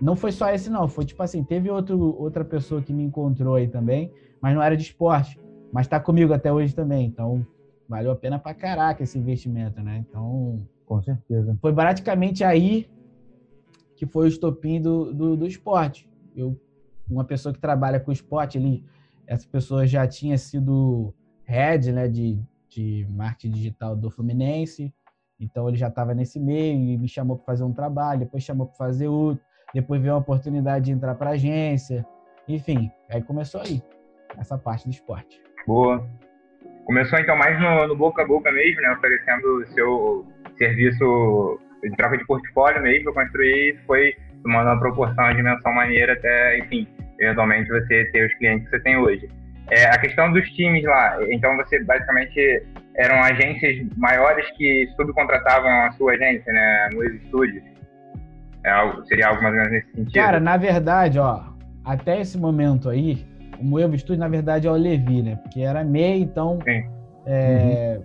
não foi só esse, não. Foi tipo assim, teve outro, outra pessoa que me encontrou aí também, mas não era de esporte. Mas tá comigo até hoje também. Então, valeu a pena pra caraca esse investimento, né? Então. Com certeza. Foi praticamente aí que foi o estopim do, do, do esporte. Eu, uma pessoa que trabalha com esporte ali, essa pessoa já tinha sido head, né, de, de marketing digital do Fluminense. Então ele já estava nesse meio e me chamou para fazer um trabalho, depois chamou para fazer outro, depois veio a oportunidade de entrar para agência, enfim, aí começou aí essa parte do esporte. Boa. Começou então mais no, no boca a boca mesmo, né, oferecendo seu serviço de troca de portfólio mesmo, construir foi tomando uma proporção, uma dimensão maneira até, enfim, eventualmente você ter os clientes que você tem hoje. É, a questão dos times lá, então você basicamente eram agências maiores que subcontratavam a sua agência, né, no estúdios. É algo, seria algo mais ou menos nesse sentido. Cara, na verdade, ó, até esse momento aí, o Moevo Studio, na verdade, é o Levi, né? Porque era MEI, então. É,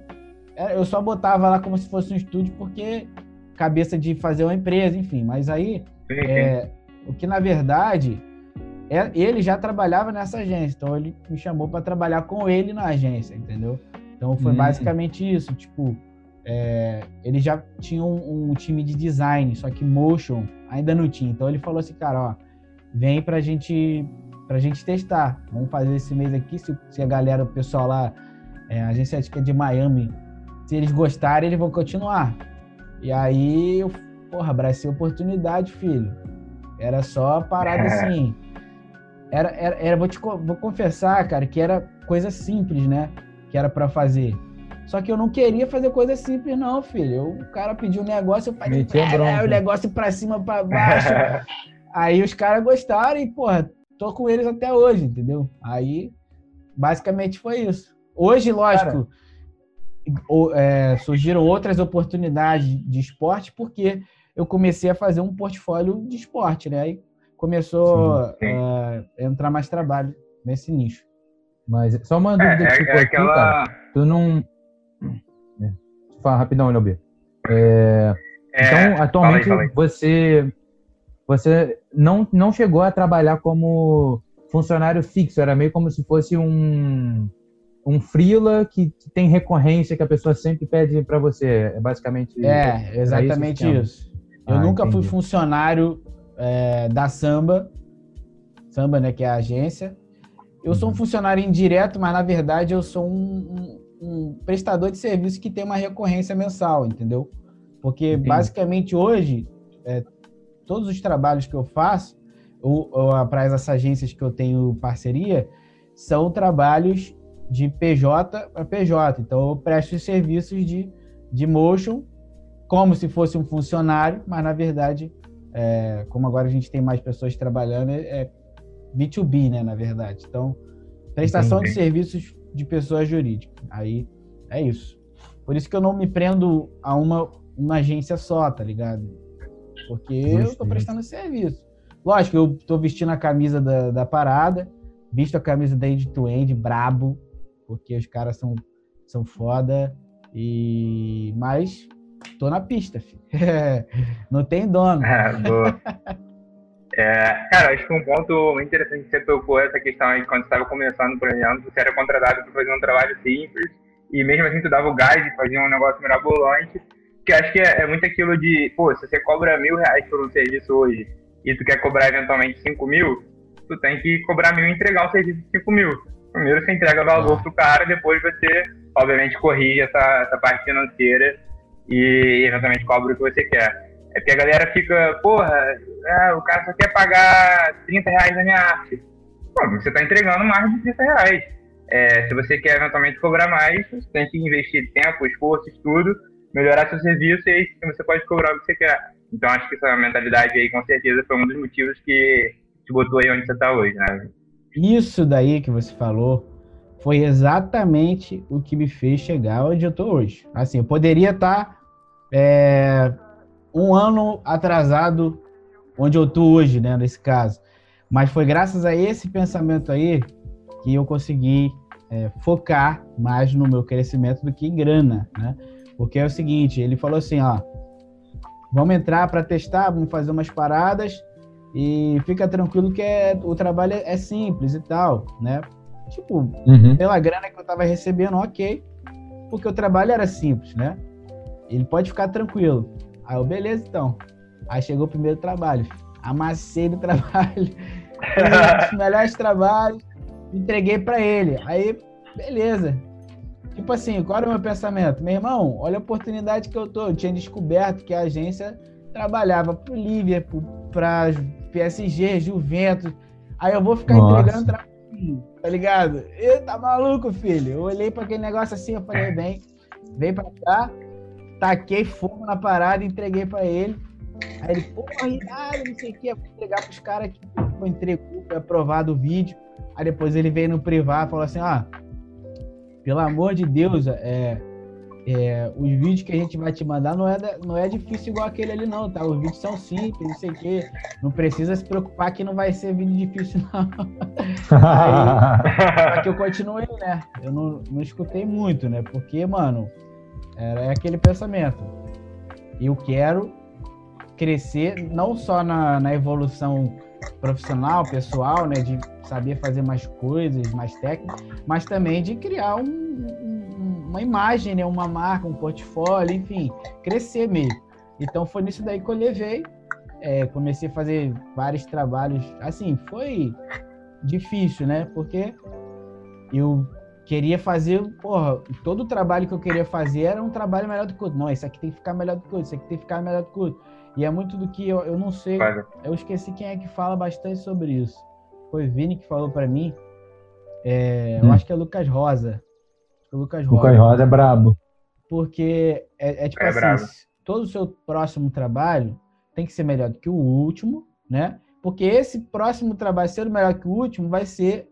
uhum. Eu só botava lá como se fosse um estúdio, porque cabeça de fazer uma empresa, enfim. Mas aí, é, o que na verdade é, ele já trabalhava nessa agência, então ele me chamou para trabalhar com ele na agência, entendeu? Então foi hum. basicamente isso, tipo, é, ele já tinha um, um, time de design, só que motion ainda não tinha. Então ele falou assim, cara, ó, vem pra gente pra gente testar. Vamos fazer esse mês aqui, se, se a galera, o pessoal lá, é, a agência é de Miami, se eles gostarem, eles vão continuar. E aí eu, porra, abracei a oportunidade, filho. Era só parada assim. Era, era, era vou te vou confessar, cara, que era coisa simples, né? Que era para fazer. Só que eu não queria fazer coisa simples, não, filho. Eu, o cara pediu um negócio, eu falei, é, o negócio pra cima, pra baixo. (laughs) Aí os caras gostaram e, porra, tô com eles até hoje, entendeu? Aí, basicamente foi isso. Hoje, lógico, é, surgiram outras oportunidades de esporte porque eu comecei a fazer um portfólio de esporte, né? Aí começou a entrar mais trabalho nesse nicho. Mas só uma dúvida é, que ficou é, aqui, aquela... cara. Tu não. É. Fala rapidão, Leobi. É... é... Então, atualmente, fala aí, fala aí. você você não, não chegou a trabalhar como funcionário fixo, era meio como se fosse um, um freela que tem recorrência que a pessoa sempre pede para você. É basicamente É, exatamente isso. Eu ah, nunca entendi. fui funcionário é, da Samba, Samba, né, que é a agência. Eu sou um uhum. funcionário indireto, mas na verdade eu sou um, um, um prestador de serviço que tem uma recorrência mensal, entendeu? Porque Entendi. basicamente hoje, é, todos os trabalhos que eu faço, ou, ou para as agências que eu tenho parceria, são trabalhos de PJ para PJ. Então eu presto serviços de, de motion como se fosse um funcionário, mas na verdade é, como agora a gente tem mais pessoas trabalhando, é B2B, né, na verdade. Então, prestação Entendi. de serviços de pessoas jurídicas. Aí é isso. Por isso que eu não me prendo a uma, uma agência só, tá ligado? Porque eu tô prestando serviço. Lógico, eu tô vestindo a camisa da, da parada, visto a camisa da End to End, brabo, porque os caras são, são foda. E... Mas tô na pista, filho. (laughs) Não tem dono. É, boa. É, cara, acho que um ponto interessante que você tocou essa questão aí, quando você estava começando o projeto, você era contratado para fazer um trabalho simples, e mesmo assim tu dava o gás e fazia um negócio mirabolante, que acho que é, é, muito aquilo de, pô, se você cobra mil reais por um serviço hoje, e tu quer cobrar eventualmente cinco mil, tu tem que cobrar mil e entregar um serviço de cinco mil. Primeiro você entrega valor pro cara, depois você, obviamente, corrige essa, essa parte financeira e eventualmente cobra o que você quer. É porque a galera fica, porra, é, o cara só quer pagar 30 reais na minha arte. Pô, você está entregando mais de 30 reais. É, se você quer eventualmente cobrar mais, você tem que investir tempo, esforço, estudo, melhorar seu serviço e aí você pode cobrar o que você quer. Então acho que essa mentalidade aí com certeza foi um dos motivos que te botou aí onde você está hoje, né? Isso daí que você falou foi exatamente o que me fez chegar onde eu tô hoje. Assim, eu poderia estar tá, é, um ano atrasado onde eu tô hoje, né, nesse caso. Mas foi graças a esse pensamento aí que eu consegui é, focar mais no meu crescimento do que em grana, né? Porque é o seguinte, ele falou assim, ó, vamos entrar para testar, vamos fazer umas paradas e fica tranquilo que é, o trabalho é simples e tal, né? Tipo, uhum. pela grana que eu tava recebendo, ok, porque o trabalho era simples, né? Ele pode ficar tranquilo. Aí eu, beleza, então. Aí chegou o primeiro trabalho. Amassei no (laughs) trabalho. dos melhores trabalhos. Entreguei para ele. Aí, beleza. Tipo assim, qual era o meu pensamento? Meu irmão, olha a oportunidade que eu tô. Eu tinha descoberto que a agência trabalhava pro Liverpool, pra PSG, Juventus. Aí eu vou ficar Nossa. entregando trabalho, tá ligado? E tá maluco, filho. Eu olhei para aquele negócio assim, eu falei, bem, vem pra cá, taquei fogo na parada, entreguei para ele. Aí ele, porra, irado, não sei o que, vou entregar pros caras que eu entregou, foi aprovado o vídeo. Aí depois ele veio no privado e falou assim: ah, pelo amor de Deus, é, é, os vídeos que a gente vai te mandar não é, não é difícil igual aquele ali, não, tá? Os vídeos são simples, não sei o quê. Não precisa se preocupar que não vai ser vídeo difícil, não. (laughs) Aí, que eu continuei, né? Eu não, não escutei muito, né? Porque, mano, era aquele pensamento. Eu quero crescer não só na, na evolução profissional, pessoal, né, de saber fazer mais coisas, mais técnicas, mas também de criar um, um, uma imagem, né, uma marca, um portfólio, enfim, crescer mesmo. Então foi nisso daí que eu levei, é, comecei a fazer vários trabalhos, assim, foi difícil, né, porque eu queria fazer, porra, todo o trabalho que eu queria fazer era um trabalho melhor do que o outro. Não, esse aqui tem que ficar melhor do que o outro, esse aqui tem que ficar melhor do que o outro. E é muito do que eu, eu não sei, eu esqueci quem é que fala bastante sobre isso. Foi Vini que falou para mim. É, hum. Eu acho que é Lucas Rosa. O Lucas Rosa. Lucas Rosa é brabo. Porque é, é tipo é assim, brabo. todo o seu próximo trabalho tem que ser melhor do que o último, né? Porque esse próximo trabalho sendo melhor que o último vai ser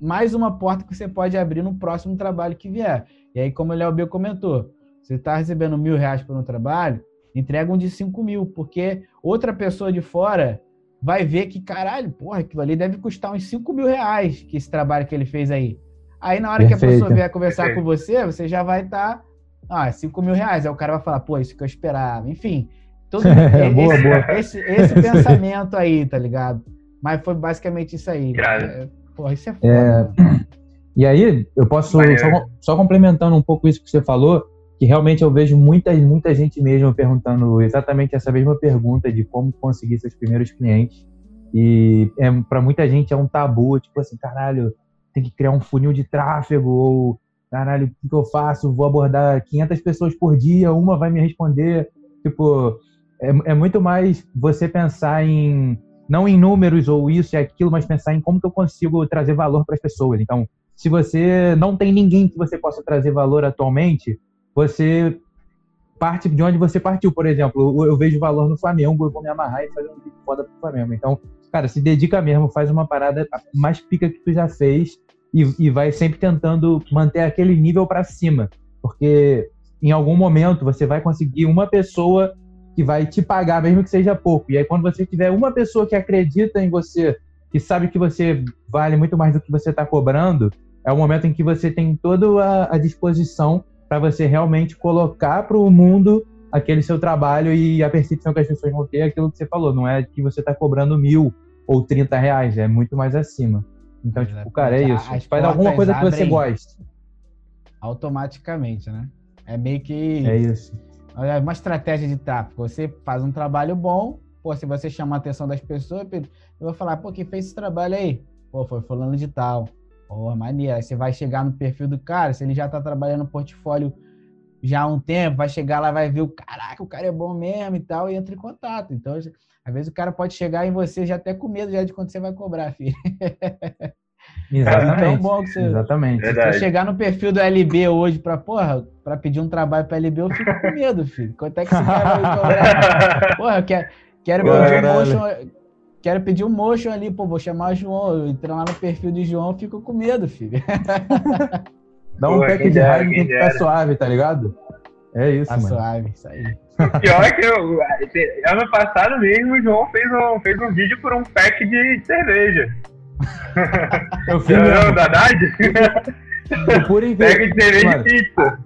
mais uma porta que você pode abrir no próximo trabalho que vier. E aí, como o Léo B comentou, você está recebendo mil reais por um trabalho, entrega um de cinco mil, porque outra pessoa de fora vai ver que, caralho, porra, aquilo ali deve custar uns cinco mil reais, que esse trabalho que ele fez aí. Aí, na hora Perfeito. que a pessoa vier conversar Perfeito. com você, você já vai estar, tá, ah, cinco mil reais. Aí o cara vai falar, pô, isso que eu esperava. Enfim, todo (laughs) esse, boa, boa. Esse, esse pensamento aí, tá ligado? Mas foi basicamente isso aí. É, Porra, isso é foda. É... E aí, eu posso, só, só, complementando um pouco isso que você falou, que realmente eu vejo muita, muita gente mesmo perguntando exatamente essa mesma pergunta de como conseguir seus primeiros clientes. E é, para muita gente é um tabu, tipo assim, caralho, tem que criar um funil de tráfego, ou caralho, o que eu faço? Vou abordar 500 pessoas por dia, uma vai me responder. Tipo, é, é muito mais você pensar em não em números ou isso e aquilo, mas pensar em como que eu consigo trazer valor para as pessoas. Então, se você não tem ninguém que você possa trazer valor atualmente, você parte de onde você partiu. Por exemplo, eu vejo valor no Flamengo, eu vou me amarrar e fazer um vídeo foda pro Flamengo. Então, cara, se dedica mesmo, faz uma parada mais pica que tu já fez e, e vai sempre tentando manter aquele nível para cima, porque em algum momento você vai conseguir uma pessoa que vai te pagar, mesmo que seja pouco. E aí, quando você tiver uma pessoa que acredita em você, que sabe que você vale muito mais do que você está cobrando, é o momento em que você tem toda a, a disposição para você realmente colocar para o mundo aquele seu trabalho e a percepção que as pessoas vão ter é aquilo que você falou. Não é que você está cobrando mil ou 30 reais, é muito mais acima. Então, tipo, cara, é isso. As Faz alguma coisa que você goste. Automaticamente, né? É meio que. É isso. É uma estratégia de tráfego. Você faz um trabalho bom, pô, se você chamar a atenção das pessoas, eu vou falar, pô, quem fez esse trabalho aí? Pô, foi fulano de tal. Pô, maneiro. Aí você vai chegar no perfil do cara, se ele já tá trabalhando no portfólio já há um tempo, vai chegar lá, vai ver o caraca, o cara é bom mesmo e tal, e entra em contato. Então, às vezes o cara pode chegar em você já até com medo já de quanto você vai cobrar, (laughs) filho. Exatamente. É tão bom que você, Exatamente. Se você chegar no perfil do LB hoje para porra, para pedir um trabalho para LB, eu fico com medo, filho. Quanto é que esse cara vai cobrar? (laughs) Porra, eu quero, quero pedir um motion, quero pedir um motion ali, pô, vou chamar o João, eu entrar lá no perfil de João, fico com medo, filho. (laughs) Dá um pack de raiva que ficar suave, tá ligado? É isso, tá mano. suave, isso aí. Pior é que eu, ano passado mesmo o João fez um, fez um vídeo por um pack de cerveja. Eu fiz. Não, da Haddad? Por (laughs) Pack de cerveja e pizza.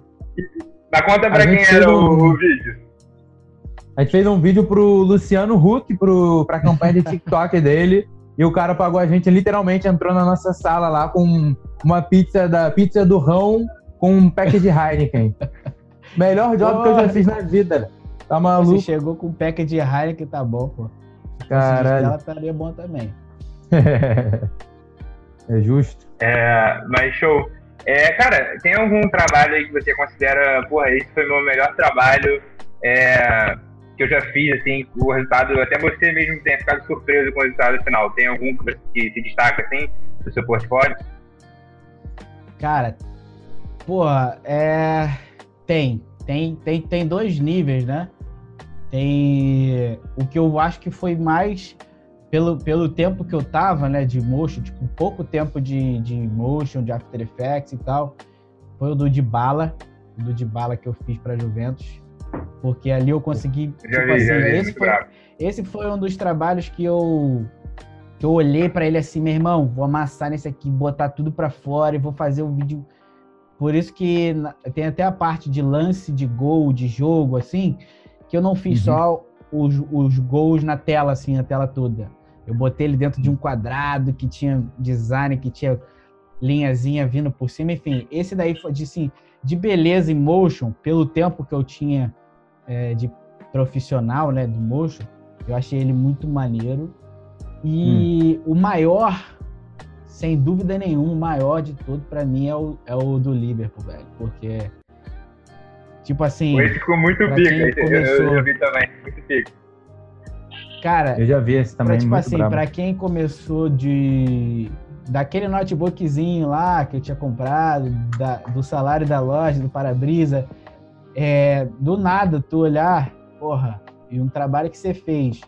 Dá conta pra quem era um... o, o, vídeo. A gente fez um vídeo pro Luciano Huck, pro, pra campanha de TikTok dele. E o cara pagou a gente, literalmente entrou na nossa sala lá com uma pizza da pizza do Rão com um pack de Heineken. (laughs) Melhor job que eu já fiz na vida. Tá maluco? Você chegou com um pack de Heineken, tá bom, pô. Caralho. Ela estaria bom também. (laughs) é justo. É, mas show. É, cara, tem algum trabalho aí que você considera, porra, esse foi o meu melhor trabalho é, que eu já fiz, assim, o resultado, até você mesmo tenha ficado surpreso com o resultado final. Tem algum que, que se destaca, assim, do seu portfólio? Cara, porra, é tem, tem, tem, tem dois níveis, né? Tem o que eu acho que foi mais pelo, pelo tempo que eu tava, né, de motion, tipo, pouco tempo de, de motion, de After Effects e tal, foi o do de bala, do de bala que eu fiz para Juventus, porque ali eu consegui, tipo vi, assim, vi, esse foi, esse foi um dos trabalhos que eu que eu olhei para ele assim, meu irmão, vou amassar nesse aqui, botar tudo para fora e vou fazer o um vídeo por isso que tem até a parte de lance de gol, de jogo, assim, que eu não fiz uhum. só os, os gols na tela, assim, a tela toda. Eu botei ele dentro de um quadrado que tinha design, que tinha linhazinha vindo por cima, enfim. Esse daí foi de, assim, de beleza em motion, pelo tempo que eu tinha é, de profissional, né, do motion, eu achei ele muito maneiro. E hum. o maior sem dúvida nenhuma, o maior de tudo para mim é o, é o do Liverpool, velho. Porque, tipo assim. Esse ficou muito pico, começou... eu, eu vi também, muito pico. Cara, eu já vi esse também. Pra, tipo assim, pra quem começou de. Daquele notebookzinho lá que eu tinha comprado, da, do salário da loja, do para-brisa, é, do nada tu olhar, porra, e um trabalho que você fez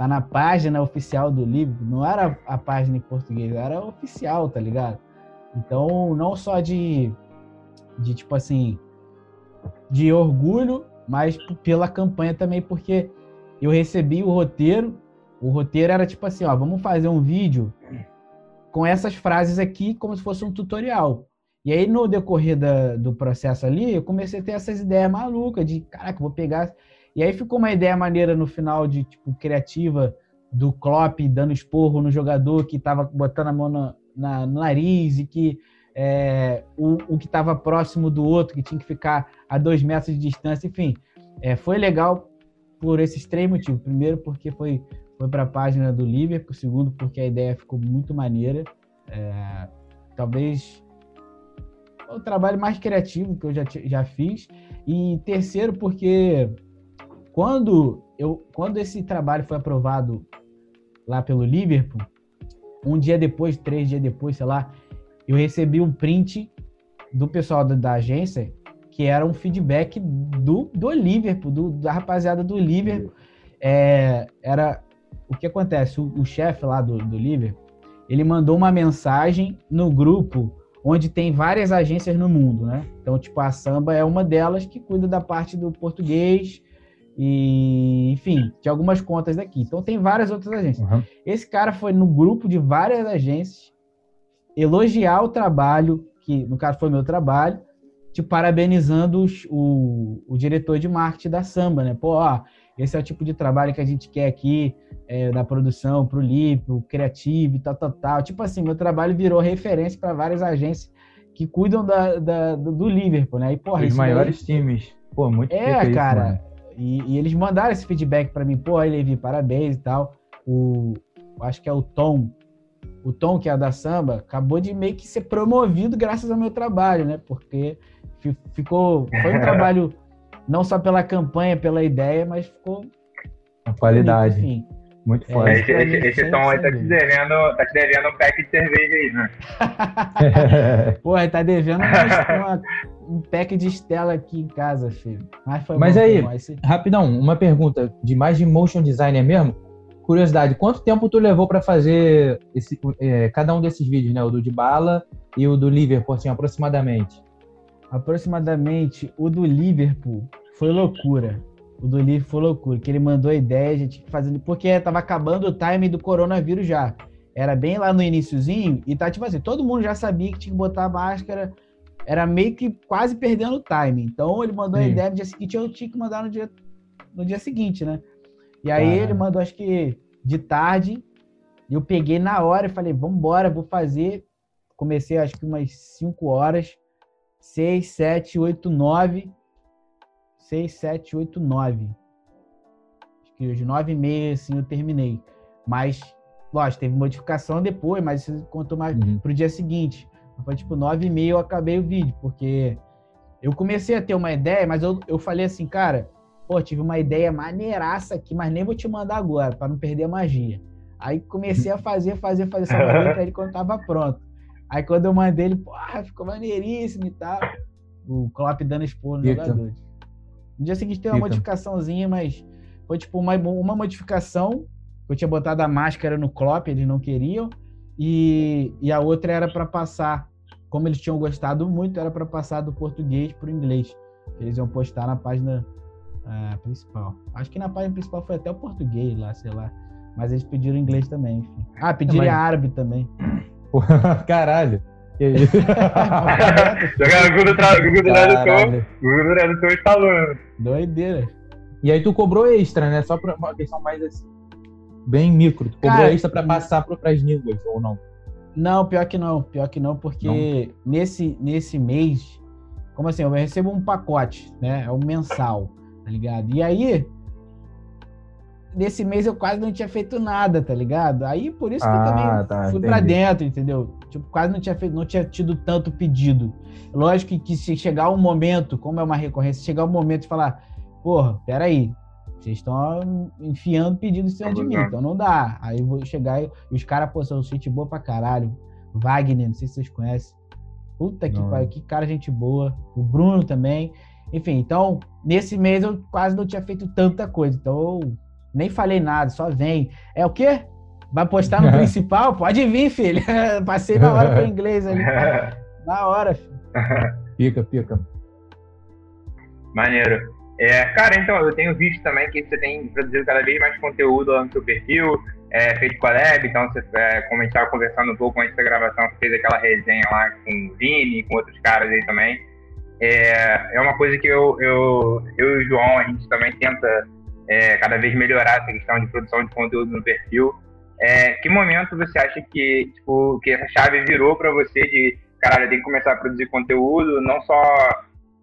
tá na página oficial do livro, não era a página em português, era oficial, tá ligado? Então, não só de, de tipo assim, de orgulho, mas pela campanha também, porque eu recebi o roteiro, o roteiro era tipo assim, ó, vamos fazer um vídeo com essas frases aqui como se fosse um tutorial. E aí, no decorrer da, do processo ali, eu comecei a ter essas ideias malucas de, caraca, vou pegar e aí ficou uma ideia maneira no final de tipo criativa do Klopp dando esporro no jogador que estava botando a mão na, na, no nariz e que é, o, o, que estava próximo do outro, que tinha que ficar a dois metros de distância, enfim. É, foi legal por esses três motivos. Primeiro, porque foi, foi para a página do Liverpool. Segundo, porque a ideia ficou muito maneira. É, talvez o trabalho mais criativo que eu já, já fiz. E terceiro, porque quando, eu, quando esse trabalho foi aprovado lá pelo Liverpool, um dia depois, três dias depois, sei lá, eu recebi um print do pessoal da, da agência que era um feedback do, do Liverpool, do, da rapaziada do Liverpool. É, era o que acontece? O, o chefe lá do, do Liverpool, ele mandou uma mensagem no grupo onde tem várias agências no mundo, né? Então, tipo, a Samba é uma delas que cuida da parte do português E, enfim, de algumas contas daqui. Então tem várias outras agências. Uhum. Esse cara foi no grupo de várias agências elogiar o trabalho, que no caso foi meu trabalho, te parabenizando os, o, o diretor de marketing da Samba, né? Pô, ó, esse é o tipo de trabalho que a gente quer aqui, é, da produção para o LIP, o criativo e tal, tal, tal. Tipo assim, meu trabalho virou referência para várias agências que cuidam da, da, do Liverpool, né? E, porra, Os maiores daí... times. Pô, muito É, cara. Isso, e, e, eles mandaram esse feedback para mim, pô, aí Levi, parabéns e tal. O, acho que é o Tom, o Tom, que é da samba, acabou de meio que ser promovido graças ao meu trabalho, né? Porque ficou. Foi um (laughs) trabalho não só pela campanha, pela ideia, mas ficou. A qualidade. Bonito, enfim. Muito é, forte. esse, esse, esse Tom aí tá te, devendo, tá te devendo um pack de cerveja aí, né? (laughs) Porra, tá devendo (laughs) uma, um pack de Stella aqui em casa, filho. Mas, Mas bom, aí, esse... rapidão, uma pergunta de mais de motion designer mesmo. Curiosidade, quanto tempo tu levou para fazer esse, é, cada um desses vídeos, né? O do de bala e o do Liverpool, assim, aproximadamente? Aproximadamente, o do Liverpool foi loucura o do livro foi loucura, que ele mandou a ideia, a gente fazendo, porque tava acabando o time do coronavírus já. Era bem lá no iníciozinho, e tá tipo assim, todo mundo já sabia que tinha que botar máscara, era meio que quase perdendo o time. Então ele mandou Sim. a ideia no dia seguinte, eu tinha que mandar no dia, no dia seguinte, né? E aí ele mandou, acho que de tarde, e eu peguei na hora e falei, vambora, vou fazer. Comecei acho que umas 5 horas, 6, 7, 8, 9 6, 7, 8, 9. Acho que hoje 9 e meia, assim, eu terminei. Mas, lógico, teve modificação depois, mas isso contou mais uhum. pro dia seguinte. Foi tipo 9 e meia eu acabei o vídeo, porque eu comecei a ter uma ideia, mas eu, eu falei assim, cara, pô, tive uma ideia maneiraça aqui, mas nem vou te mandar agora, para não perder a magia. Aí comecei a fazer, fazer, fazer essa magia pra ele quando tava pronto. Aí quando eu mandei ele, porra, ficou maneiríssimo e tal. O Klopp dando expor no jogador. No dia seguinte tem uma Fica. modificaçãozinha, mas foi tipo uma, uma modificação. Eu tinha botado a máscara no Klopp, eles não queriam. E, e a outra era para passar, como eles tinham gostado muito, era para passar do português para o inglês. Eles iam postar na página uh, principal. Acho que na página principal foi até o português lá, sei lá. Mas eles pediram inglês também, enfim. Ah, pediram mas... árabe também. (laughs) Caralho. Que isso? (laughs) Jogaram o Google Tradutor, Google Tradutor instalando. Doideira. E aí tu cobrou extra, né? Só pra uma questão mais assim, bem micro. Tu cobrou Cara, extra pra passar para as línguas, ou não? Não, pior que não. Pior que não, porque não. Nesse, nesse mês, como assim, eu recebo um pacote, né? É um mensal, tá ligado? E aí, nesse mês eu quase não tinha feito nada, tá ligado? Aí por isso que ah, eu também tá, fui entendi. pra dentro, entendeu? Tipo, quase não tinha feito, não tinha tido tanto pedido. Lógico que, que se chegar um momento, como é uma recorrência, chegar um momento de falar, porra, peraí, vocês estão enfiando pedido em cima de mim, então não dá. Aí eu vou chegar e, e os caras, pô, são gente boa pra caralho. Wagner, não sei se vocês conhecem. Puta que pariu, que cara gente boa. O Bruno também. Enfim, então, nesse mês eu quase não tinha feito tanta coisa. Então, nem falei nada, só vem. É o quê? Vai postar no (laughs) principal? Pode vir, filho. (laughs) Passei na hora para inglês ali. (laughs) Na hora, filho. Pica, pica. Maneiro. É, cara, então, eu tenho visto também que você tem produzido cada vez mais conteúdo lá no seu perfil, é, feito com a Lab, então você, é, como a gente estava conversando um pouco antes da gravação, você fez aquela resenha lá com o Vini, com outros caras aí também. É, é uma coisa que eu, eu, eu e o João, a gente também tenta é, cada vez melhorar essa questão de produção de conteúdo no perfil. É, que momento você acha que, tipo, que essa chave virou para você de, caralho, tem que começar a produzir conteúdo, não só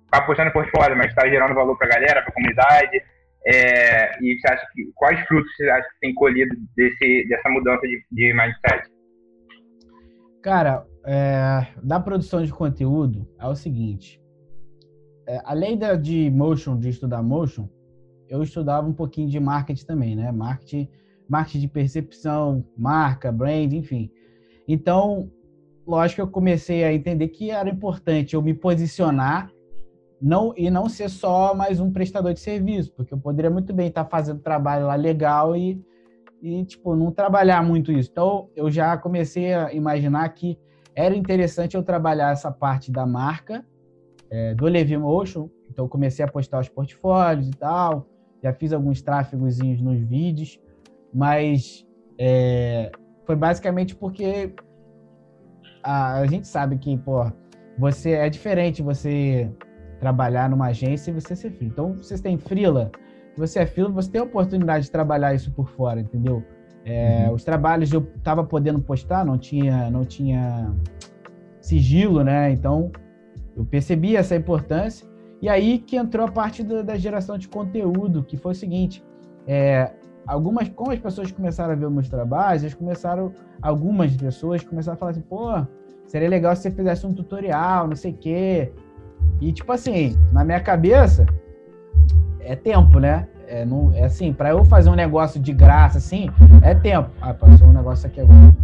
ficar postando portfólio, mas estar tá gerando valor para a galera, para a comunidade? É, e você acha que, quais frutos você acha que tem colhido desse, dessa mudança de, de mindset? Cara, é, da produção de conteúdo é o seguinte: é, além da, de motion, de estudar motion, eu estudava um pouquinho de marketing também, né? Marketing, marketing de percepção, marca, brand, enfim. Então, lógico que eu comecei a entender que era importante eu me posicionar não e não ser só mais um prestador de serviço, porque eu poderia muito bem estar fazendo trabalho lá legal e, e tipo, não trabalhar muito isso. Então, eu já comecei a imaginar que era interessante eu trabalhar essa parte da marca, é, do Levi Motion. Então, comecei a postar os portfólios e tal, já fiz alguns tráfegos nos vídeos, mas é, foi basicamente porque a, a, gente sabe que, pô, você é diferente você trabalhar numa agência e você ser freela. Então, vocês têm freela, você é freela, você tem a oportunidade de trabalhar isso por fora, entendeu? É, uhum. Os trabalhos eu tava podendo postar, não tinha, não tinha sigilo, né? Então, eu percebi essa importância. E aí que entrou a parte da, da geração de conteúdo, que foi o seguinte: é, algumas, como as pessoas começaram a ver meus trabalhos, eles começaram, algumas pessoas começaram a falar assim, pô, seria legal se você fizesse um tutorial, não sei o quê. E tipo assim, na minha cabeça, é tempo, né? É, não, é assim, para eu fazer um negócio de graça, assim, é tempo. Ah, passou um negócio aqui agora.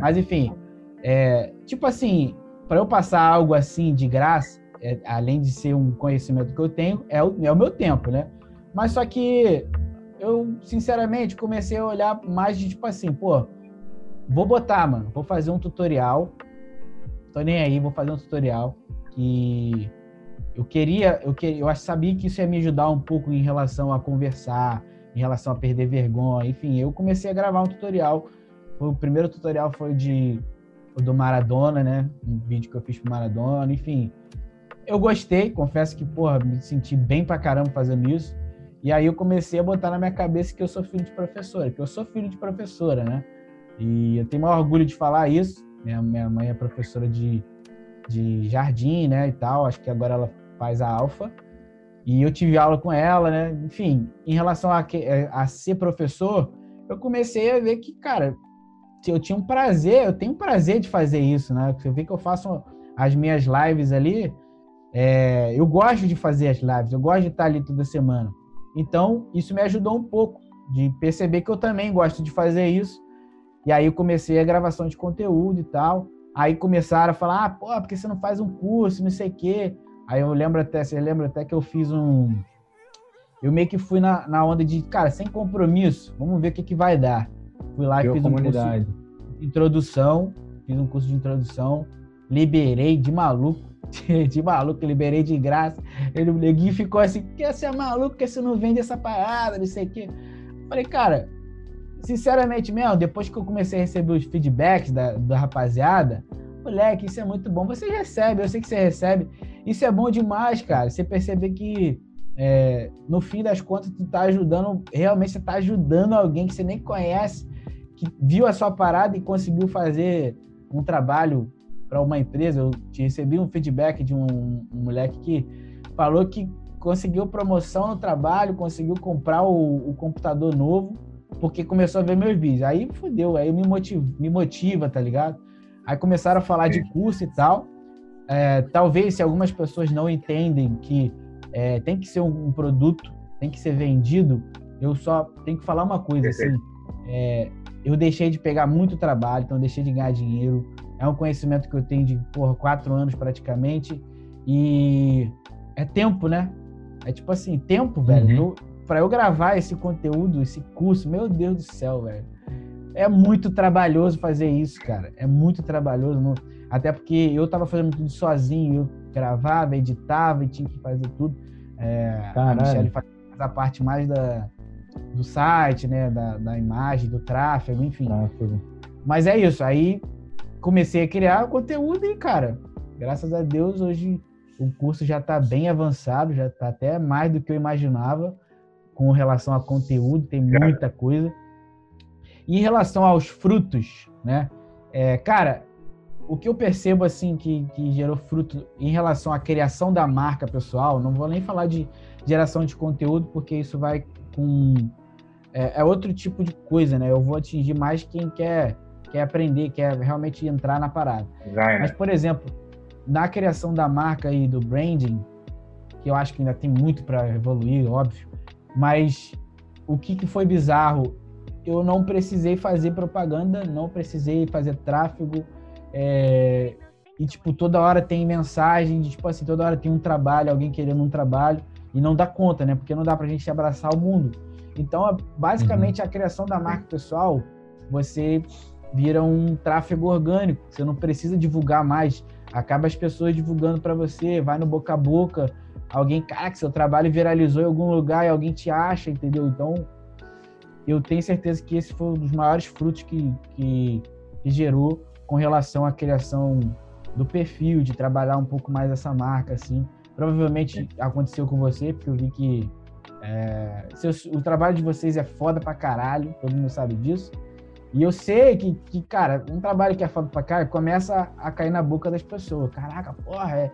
Mas enfim, é, tipo assim, para eu passar algo assim de graça, é, além de ser um conhecimento que eu tenho, é o, é o meu tempo, né? Mas só que eu, sinceramente, comecei a olhar mais de tipo assim, pô, vou botar, mano, vou fazer um tutorial. Tô nem aí, vou fazer um tutorial que eu queria, eu queria, eu sabia que isso ia me ajudar um pouco em relação a conversar, em relação a perder vergonha, enfim, eu comecei a gravar um tutorial. O primeiro tutorial foi de do Maradona, né? Um vídeo que eu fiz pro Maradona, enfim. Eu gostei, confesso que, porra, me senti bem pra caramba fazendo isso. E aí eu comecei a botar na minha cabeça que eu sou filho de professora, que eu sou filho de professora, né? E eu tenho maior orgulho de falar isso. Minha, minha mãe é professora de, de jardim, né, e tal. Acho que agora ela faz a alfa. E eu tive aula com ela, né? Enfim, em relação a, a ser professor, eu comecei a ver que, cara, eu tinha um prazer, eu tenho um prazer de fazer isso, né? Você vê que eu faço as minhas lives ali, é, eu gosto de fazer as lives, eu gosto de estar ali toda semana. Então, isso me ajudou um pouco de perceber que eu também gosto de fazer isso. E aí eu comecei a gravação de conteúdo e tal. Aí começaram a falar, ah, pô, porque você não faz um curso, não sei o quê. Aí eu lembro até, você lembra até que eu fiz um. Eu meio que fui na, na onda de, cara, sem compromisso, vamos ver o que, que vai dar. Fui lá e fiz um curso de introdução, fiz um curso de introdução, liberei de maluco de maluco, liberei de graça. Ele, o neguinho ficou assim, que você é maluco, que você não vende essa parada, não sei o quê. Falei, cara, sinceramente mesmo, depois que eu comecei a receber os feedbacks da, da rapaziada, moleque, isso é muito bom. Você recebe, eu sei que você recebe. Isso é bom demais, cara. Você perceber que é, no fim das contas, tu tá ajudando, realmente você tá ajudando alguém que você nem conhece, que viu a sua parada e conseguiu fazer um trabalho para uma empresa, eu recebi um feedback de um, um, moleque que falou que conseguiu promoção no trabalho, conseguiu comprar o, o, computador novo, porque começou a ver meus vídeos. Aí fodeu, aí me motiva, me motiva, tá ligado? Aí começaram a falar de curso e tal. É, talvez se algumas pessoas não entendem que é, tem que ser um, um, produto, tem que ser vendido, eu só tenho que falar uma coisa assim. É, eu deixei de pegar muito trabalho, então deixei de ganhar dinheiro. É um conhecimento que eu tenho de porra, quatro anos praticamente. E é tempo, né? É tipo assim, tempo, velho. Uhum. Para eu gravar esse conteúdo, esse curso, meu Deus do céu, velho. É muito trabalhoso fazer isso, cara. É muito trabalhoso. Não... Até porque eu tava fazendo tudo sozinho. Eu gravava, editava e tinha que fazer tudo. É, a Michelle faz a parte mais da, do site, né? Da, da imagem, do tráfego, enfim. Tráfego. Mas é isso. Aí comecei a criar conteúdo e, cara, graças a Deus, hoje o curso já está bem avançado, já está até mais do que eu imaginava com relação a conteúdo, tem muita coisa. E em relação aos frutos, né? É, cara, o que eu percebo assim que, que gerou fruto em relação à criação da marca pessoal, não vou nem falar de geração de conteúdo, porque isso vai com. É, é outro tipo de coisa, né? Eu vou atingir mais quem quer quer aprender, quer realmente entrar na parada. Mas, por exemplo, na criação da marca e do branding, que eu acho que ainda tem muito para evoluir, óbvio, mas o que, que foi bizarro? Eu não precisei fazer propaganda, não precisei fazer tráfego, é... e, tipo, toda hora tem mensagem de, tipo assim, toda hora tem um trabalho, alguém querendo um trabalho, e não dá conta, né? Porque não dá pra gente abraçar o mundo. Então, basicamente, uhum. a criação da marca pessoal, você vira um tráfego orgânico. Você não precisa divulgar mais. Acaba as pessoas divulgando para você, vai no boca a boca. Alguém, cara, que seu trabalho viralizou em algum lugar e alguém te acha, entendeu? Então, eu tenho certeza que esse foi um dos maiores frutos que, que, que gerou com relação à criação do perfil, de trabalhar um pouco mais essa marca, assim. Provavelmente aconteceu com você, porque eu vi que é, o trabalho de vocês é foda pra caralho, todo mundo sabe disso. E eu sei que, que, cara, um trabalho que é foda pra caralho começa a cair na boca das pessoas. Caraca, porra, é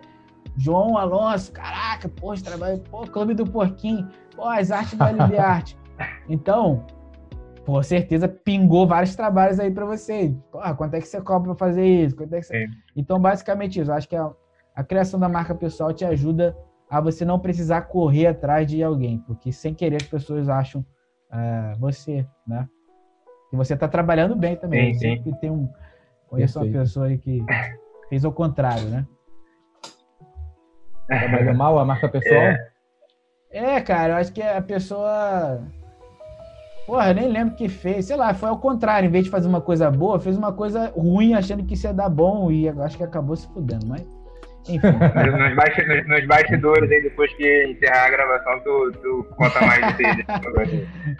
João Alonso, caraca, porra, esse trabalho, pô, Clube do Porquinho, pô, as artes da (laughs) Arte. Então, com certeza pingou vários trabalhos aí para você. Porra, quanto é que você cobra para fazer isso? Quanto é que você... Então, basicamente isso. Eu acho que a, a criação da marca pessoal te ajuda a você não precisar correr atrás de alguém, porque sem querer as pessoas acham uh, você, né? E você está trabalhando bem também. Sim, Sempre tem um. Conheço uma pessoa aí que fez o contrário, né? Trabalha mal a marca pessoal? É. é, cara, eu acho que a pessoa. Porra, eu nem lembro o que fez. Sei lá, foi ao contrário. Em vez de fazer uma coisa boa, fez uma coisa ruim achando que isso ia dar bom e acho que acabou se fudendo, mas. Enfim. nos, bastidores, nos bastidores aí, depois que encerrar a gravação, tu, tu conta mais dele.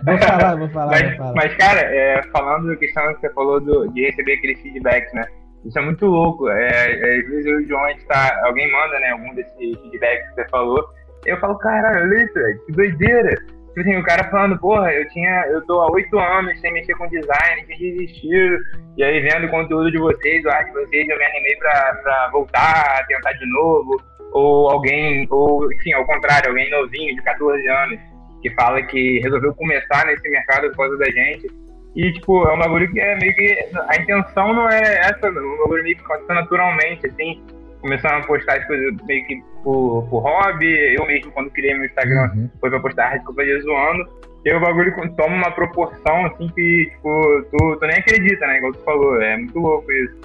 vou falar, vou falar. Mas, vou falar. mas cara, é, falando da questão que você falou do, de receber aqueles feedbacks, né? Isso é muito louco. É, é, às vezes eu e o João, a gente tá, alguém manda, né, algum desses feedbacks que você falou, eu falo, caralho, olha isso, que doideira. Tipo assim, o cara falando, porra, eu tinha, eu tô há oito anos sem mexer com design, sem desistir, e aí vendo o conteúdo de vocês, o arte de vocês, eu me animei pra, pra voltar, tentar de novo, ou alguém, ou enfim, ao contrário, alguém novinho, de 14 anos, que fala que resolveu começar nesse mercado por causa da gente, e, tipo, é um bagulho que é meio que. A intenção não é essa, é um bagulho meio que aconteceu naturalmente, assim. Começando a postar as coisas meio que por, por hobby. Eu mesmo, quando criei meu Instagram, uhum. foi pra postar eu fazia zoando. E o bagulho toma uma proporção, assim, que, tipo, tu, tu nem acredita, né? Igual tu falou. É muito louco isso.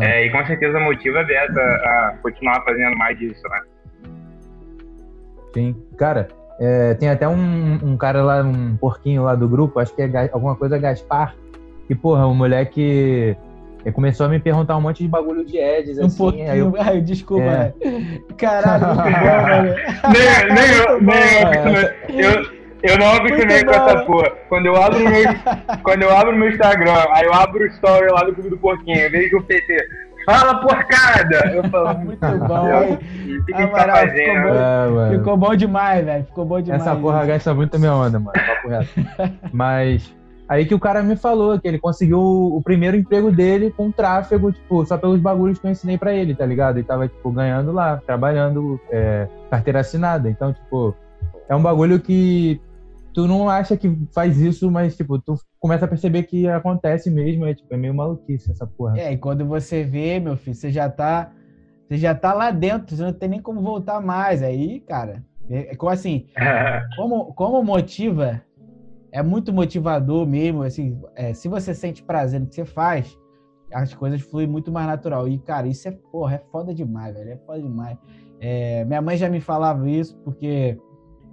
É. É, e com certeza motiva a Beta a continuar fazendo mais disso, né? Sim. Cara, é, tem até um, um, cara lá, um porquinho lá do grupo, acho que é alguma coisa Gaspar, que, porra, o moleque começou a me perguntar um monte de bagulho de Eds, um assim. Pouquinho, aí eu... (laughs) Ai, desculpa, é. Caralho, muito bom, (laughs) velho. nem, nem eu, nem eu, eu, eu não acostumei com essa porra. Quando eu abro meu, (laughs) quando eu abro meu Instagram, aí eu abro o story lá do Clube do Porquinho, eu vejo o PT. Fala porcada! Eu falo, muito bom, hein? O que, que tá fazendo? Ficou bom, é, ficou bom demais, velho. Ficou bom demais. Essa porra gasta muito a minha onda, mano. Papo reto. Mas aí que o cara me falou que ele conseguiu o primeiro emprego dele com tráfego, tipo, só pelos bagulhos que eu ensinei pra ele, tá ligado? Ele tava, tipo, ganhando lá, trabalhando, é, carteira assinada. Então, tipo, é um bagulho que tu não acha que faz isso, mas, tipo, tu começa a perceber que acontece mesmo, é, tipo, é meio maluquice essa porra. É, e quando você vê, meu filho, você já tá, você já tá lá dentro, você não tem nem como voltar mais, aí, cara, é, é como assim, (laughs) como, como motiva, é muito motivador mesmo, assim, é, se você sente prazer no que você faz, as coisas fluem muito mais natural, e, cara, isso é, porra, é foda demais, velho, é foda demais. É, minha mãe já me falava isso, porque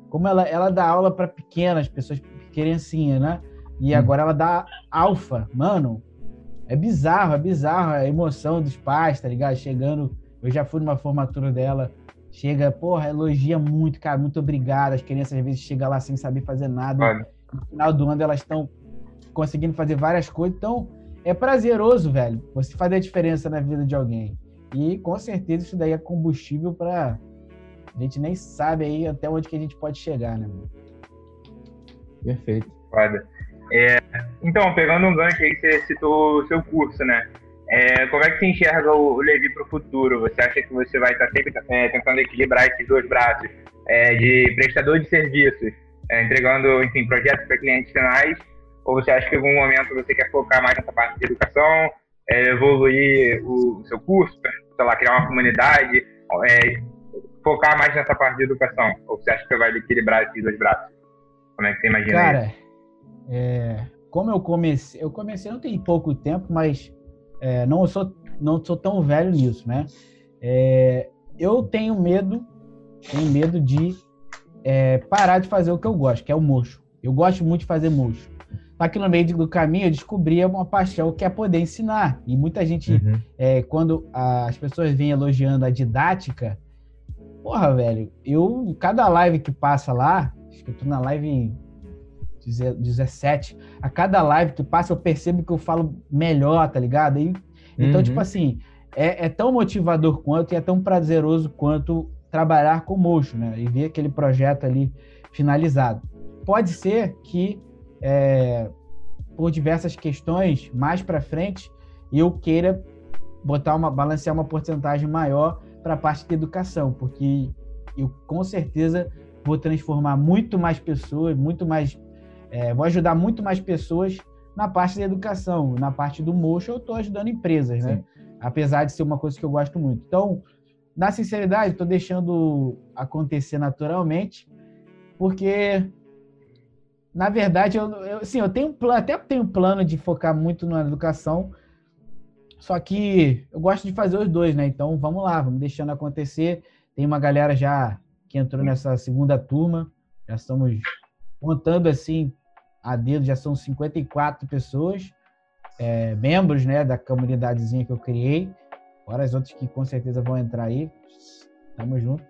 como ela, ela dá aula para pequenas, pessoas criancinha, né? E hum. agora ela dá alfa. Mano, é bizarro, é bizarro a emoção dos pais, tá ligado? Chegando, eu já fui numa formatura dela, chega, porra, elogia muito, cara, muito obrigado. As crianças às vezes chegam lá sem saber fazer nada. Olha. No final do ano elas estão conseguindo fazer várias coisas. Então, é prazeroso, velho, você fazer a diferença na vida de alguém. E com certeza isso daí é combustível para a gente nem sabe aí até onde que a gente pode chegar, né? Perfeito. Foda. É, então, pegando um gancho aí, você citou o seu curso, né? É, como é que você enxerga o, o Levi para o futuro? Você acha que você vai estar sempre é, tentando equilibrar esses dois braços é, de prestador de serviços, é, entregando, enfim, projetos para clientes finais? Ou você acha que em algum momento você quer focar mais nessa parte de educação, é, evoluir o, o, seu curso, sei lá, criar uma comunidade, focar mais nessa parte de educação? Ou você acha que vai equilibrar esses dois braços? Como é que você imagina Cara, é, como eu comecei, eu comecei não tem pouco tempo, mas é, não sou não sou tão velho nisso, né? É, eu tenho medo, tenho medo de é, parar de fazer o que eu gosto, que é o mocho. Eu gosto muito de fazer mocho. Só que no meio do caminho eu descobri uma paixão que é poder ensinar. E muita gente, uhum. é, quando as pessoas vêm elogiando a didática, porra, velho, eu, cada live que passa lá, acho que eu tô na live 17, a cada live que passa eu percebo que eu falo melhor, tá ligado? E, então, tipo uhum. assim, é, é, tão motivador quanto e é tão prazeroso quanto trabalhar com motion, né? E ver aquele projeto ali finalizado. Pode ser que é, por diversas questões, mais para frente, eu queira botar uma balancear uma porcentagem maior para a parte da educação, porque eu com certeza vou transformar muito mais pessoas, muito mais, é, vou ajudar muito mais pessoas na parte da educação, na parte do motion eu estou ajudando empresas, né? Sim. Apesar de ser uma coisa que eu gosto muito. Então, na sinceridade, estou deixando acontecer naturalmente, porque na verdade, eu, eu, assim, eu tenho até tenho plano de focar muito na educação, só que eu gosto de fazer os dois, né? Então vamos lá, vamos deixando acontecer. Tem uma galera já que entrou nessa segunda turma, já estamos contando assim a dedo, já são 54 pessoas, é, membros, né, da comunidadezinha que eu criei. Fora as outras que com certeza vão entrar aí. Tamo junto.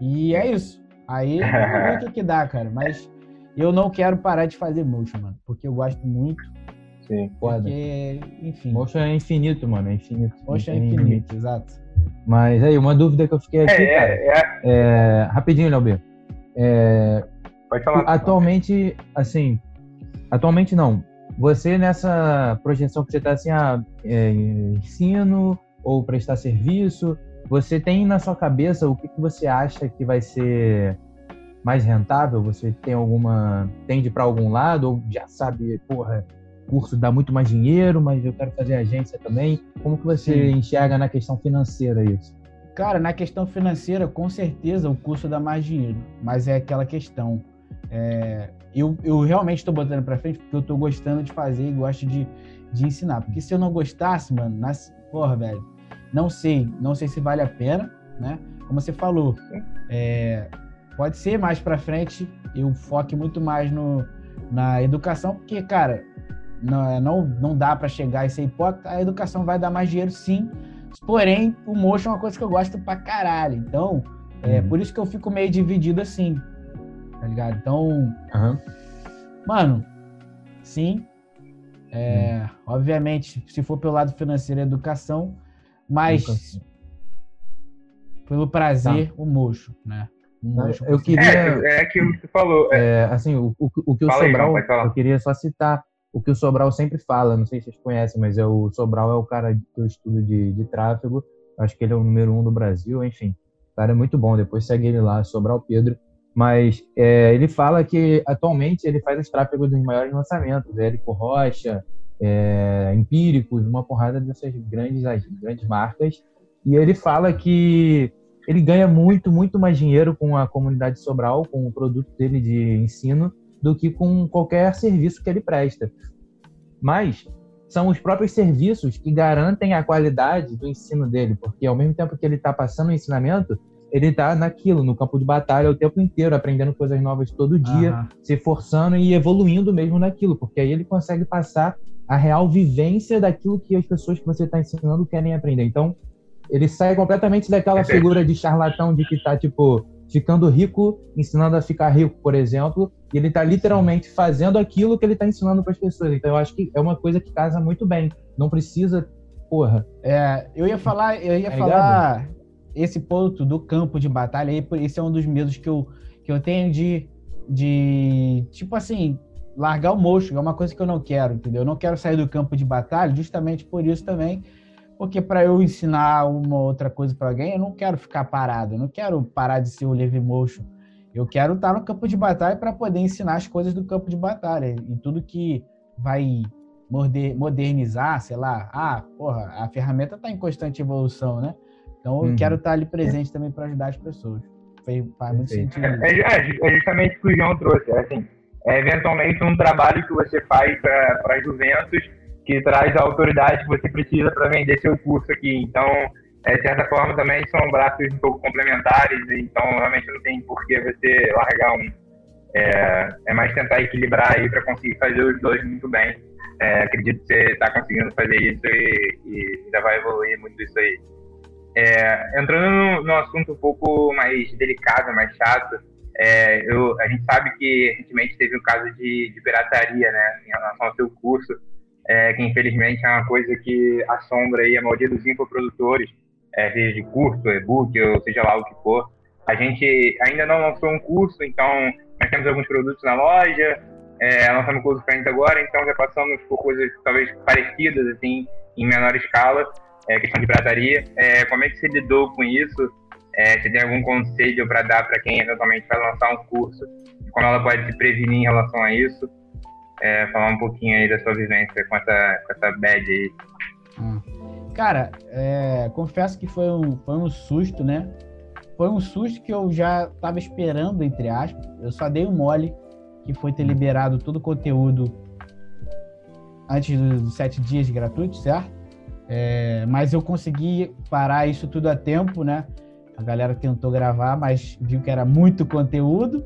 E é isso. Aí (laughs) vamos ver o que, que dá, cara. Mas eu não quero parar de fazer motion, mano, porque eu gosto muito. Sim, foda. Porque, enfim. Motion é infinito, mano, é infinito. Motion é infinito, limite. exato. Mas aí, uma dúvida que eu fiquei aqui, é, cara. É, é... é rapidinho, Léo é, Pode falar. Atualmente, assim, atualmente não. Você nessa projeção que você está assim, ah, é, ensino ou prestar serviço, você tem na sua cabeça o que, que você acha que vai ser mais rentável? Você tem alguma. tende para algum lado? Ou já sabe, porra, curso dá muito mais dinheiro, mas eu quero fazer agência também? Como que você Sim. enxerga na questão financeira isso? Cara, na questão financeira, com certeza o curso dá mais dinheiro, mas é aquela questão. É, eu, eu realmente estou botando para frente porque eu estou gostando de fazer e gosto de, de ensinar. Porque se eu não gostasse, mano, nas, porra, velho, não sei, não sei se vale a pena, né? Como você falou, é, Pode ser mais para frente eu foque muito mais no, na educação, porque, cara, não, é, não, não dá para chegar e ser hipócrita. A educação vai dar mais dinheiro, sim. Porém, o motion é uma coisa que eu gosto pra caralho. Então, é uhum. por isso que eu fico meio dividido assim. Tá ligado? Então, uhum. mano, sim. É, uhum. Obviamente, se for pelo lado financeiro, é educação, mas pelo prazer, tá. o mocho, né? Eu queria. É, é aquilo que você falou. É, é assim, o, o, o que o Fala Sobral. Aí, eu queria só citar o que o Sobral sempre fala, não sei se vocês conhecem, mas é o Sobral é o cara do estudo de, de tráfego. Acho que ele é o número um do Brasil, enfim. O cara é muito bom, depois segue ele lá, Sobral Pedro. Mas é, ele fala que atualmente ele faz os tráfegos dos maiores lançamentos, Érico Rocha, é, Empíricos, uma porrada dessas grandes, grandes marcas. E ele fala que ele ganha muito, muito mais dinheiro com a comunidade Sobral, com o produto dele de ensino, do que com qualquer serviço que ele presta. Mas são os próprios serviços que garantem a qualidade do ensino dele, porque ao mesmo tempo que ele está passando o ensinamento, ele está naquilo, no campo de batalha o tempo inteiro, aprendendo coisas novas todo dia, uhum. se forçando e evoluindo mesmo naquilo, porque aí ele consegue passar a real vivência daquilo que as pessoas que você está ensinando querem aprender. Então, ele sai completamente daquela é figura de charlatão de que tá, tipo, ficando rico, ensinando a ficar rico, por exemplo, e ele tá literalmente fazendo aquilo que ele tá ensinando para as pessoas. Então eu acho que é uma coisa que casa muito bem. Não precisa, porra. É, eu ia falar, eu ia é falar ligado? Esse ponto do campo de batalha aí, esse é um dos medos que eu, que eu tenho de, de tipo assim, largar o mocho, é uma coisa que eu não quero, entendeu? Eu não quero sair do campo de batalha, justamente por isso também porque para eu ensinar uma outra coisa para alguém, eu não quero ficar parado, eu não quero parar de ser o live motion. Eu quero estar no campo de batalha para poder ensinar as coisas do campo de batalha e tudo que vai modernizar, sei lá, ah, porra, a ferramenta está em constante evolução, né? Então eu uhum. quero estar ali presente também para ajudar as pessoas. Faz muito sentido. É, é, é, justamente o que o João trouxe. É assim, é eventualmente um trabalho que você faz para Juventus que traz a autoridade que você precisa para vender seu curso aqui. Então, é, de certa forma, também são braços um pouco complementares, então realmente não tem por que você largar um. É, é mais tentar equilibrar aí para conseguir fazer os dois muito bem. É, acredito que você está conseguindo fazer isso e, e, ainda vai evoluir muito isso aí. É, entrando no, no, assunto um pouco mais delicado, mais chato, é, eu, a gente sabe que recentemente teve um caso de, de pirataria né, em relação ao seu curso, é, que infelizmente é uma coisa que assombra aí a maioria dos infoprodutores, é, seja de curso, e-book, ou seja lá o que for. A gente ainda não lançou um curso, então nós temos alguns produtos na loja, é, lançamos curso para agora, então já passamos por coisas talvez parecidas, assim, em menor escala, é, questão de prataria. É, como é que você lidou com isso? É, você tem algum conselho para dar para quem eventualmente vai lançar um curso? Como ela pode se prevenir em relação a isso? É, falar um pouquinho aí da sua vivência com essa, com essa bad aí. Hum. Cara, é, confesso que foi um, foi um susto, né? Foi um susto que eu já estava esperando, entre aspas. Eu só dei um mole, que foi ter liberado todo o conteúdo antes dos sete dias gratuito, certo? É, mas eu consegui parar isso tudo a tempo, né? A galera tentou gravar, mas viu que era muito conteúdo.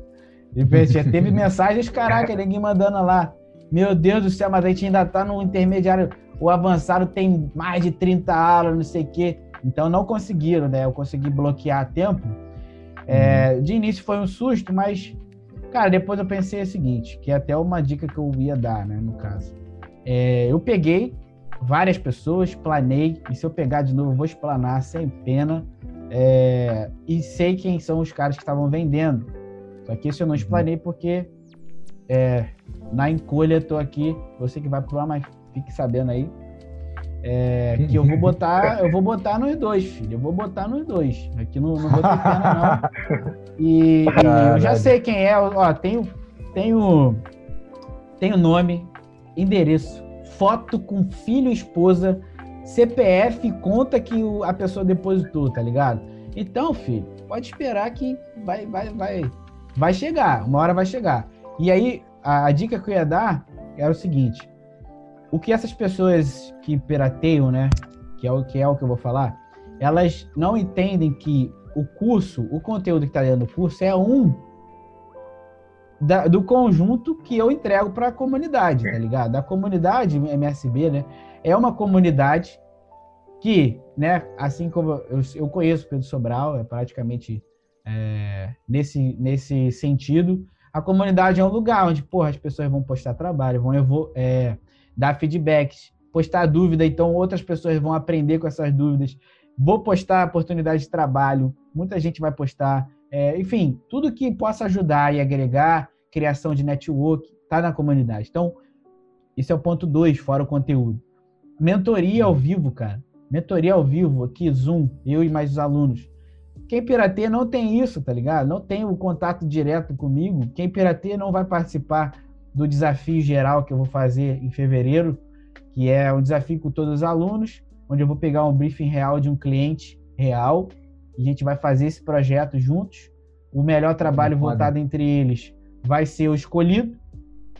E já teve (laughs) mensagens, caraca, ninguém mandando lá. Meu Deus do céu, mas a gente ainda tá no intermediário. O avançado tem mais de 30 aulas, não sei o quê. Então não conseguiram, né? Eu consegui bloquear a tempo. É, uhum. De início foi um susto, mas, cara, depois eu pensei o seguinte, que é até uma dica que eu ia dar, né, no caso. É, eu peguei várias pessoas, planei, e se eu pegar de novo, eu vou explanar sem pena. É, e sei quem são os caras que estavam vendendo. Só que isso eu não explanei porque é, na encolha eu tô aqui, você que vai pro ar, mas fique sabendo aí. É, que eu vou botar, (laughs) eu vou botar nos dois, filho. Eu vou botar nos dois. Aqui não, não vou ter pena, não. E, e eu já sei quem é. Ó, tenho, tenho, tenho nome, endereço, foto com filho, esposa, CPF, conta que a pessoa depositou, tá ligado? Então, filho, pode esperar que vai, vai, vai, vai chegar. Uma hora vai chegar. E aí, a, a dica que eu ia dar era o seguinte: o que essas pessoas que pirateiam, né, que é o que é o que eu vou falar, elas não entendem que o curso, o conteúdo que está dentro do curso é um da, do conjunto que eu entrego para a comunidade, tá ligado? A comunidade MSB, né, é uma comunidade que, né, assim como eu, eu conheço Pedro Sobral, é praticamente é, nesse, nesse sentido, a comunidade é um lugar onde, porra, as pessoas vão postar trabalho, vão é, dar feedbacks, postar dúvida, então outras pessoas vão aprender com essas dúvidas. Vou postar oportunidade de trabalho, muita gente vai postar. É, enfim, tudo que possa ajudar e agregar criação de network está na comunidade. Então, esse é o ponto dois, fora o conteúdo. Mentoria ao vivo, cara. Mentoria ao vivo, aqui, Zoom, eu e mais os alunos. Quem pirateia não tem isso, tá ligado? Não tem o contato direto comigo. Quem pirateia não vai participar do desafio geral que eu vou fazer em fevereiro, que é um desafio com todos os alunos, onde eu vou pegar um briefing real de um cliente real a gente vai fazer esse projeto juntos. O melhor trabalho votado entre eles vai ser o escolhido.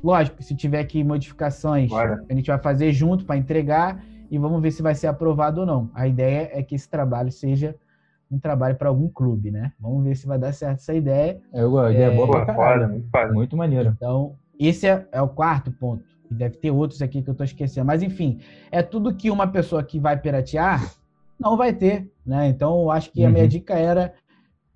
Lógico, se tiver aqui modificações, Bora. a gente vai fazer junto para entregar e vamos ver se vai ser aprovado ou não. A ideia é que esse trabalho seja um trabalho para algum clube, né? Vamos ver se vai dar certo essa ideia. Eu, a ideia é boa pra caralho, muito, muito maneiro. Então, esse é, é, o quarto ponto. E deve ter outros aqui que eu estou esquecendo. Mas, enfim, é tudo que uma pessoa que vai piratear não vai ter, né? Então, eu acho que uhum. a minha uhum. dica era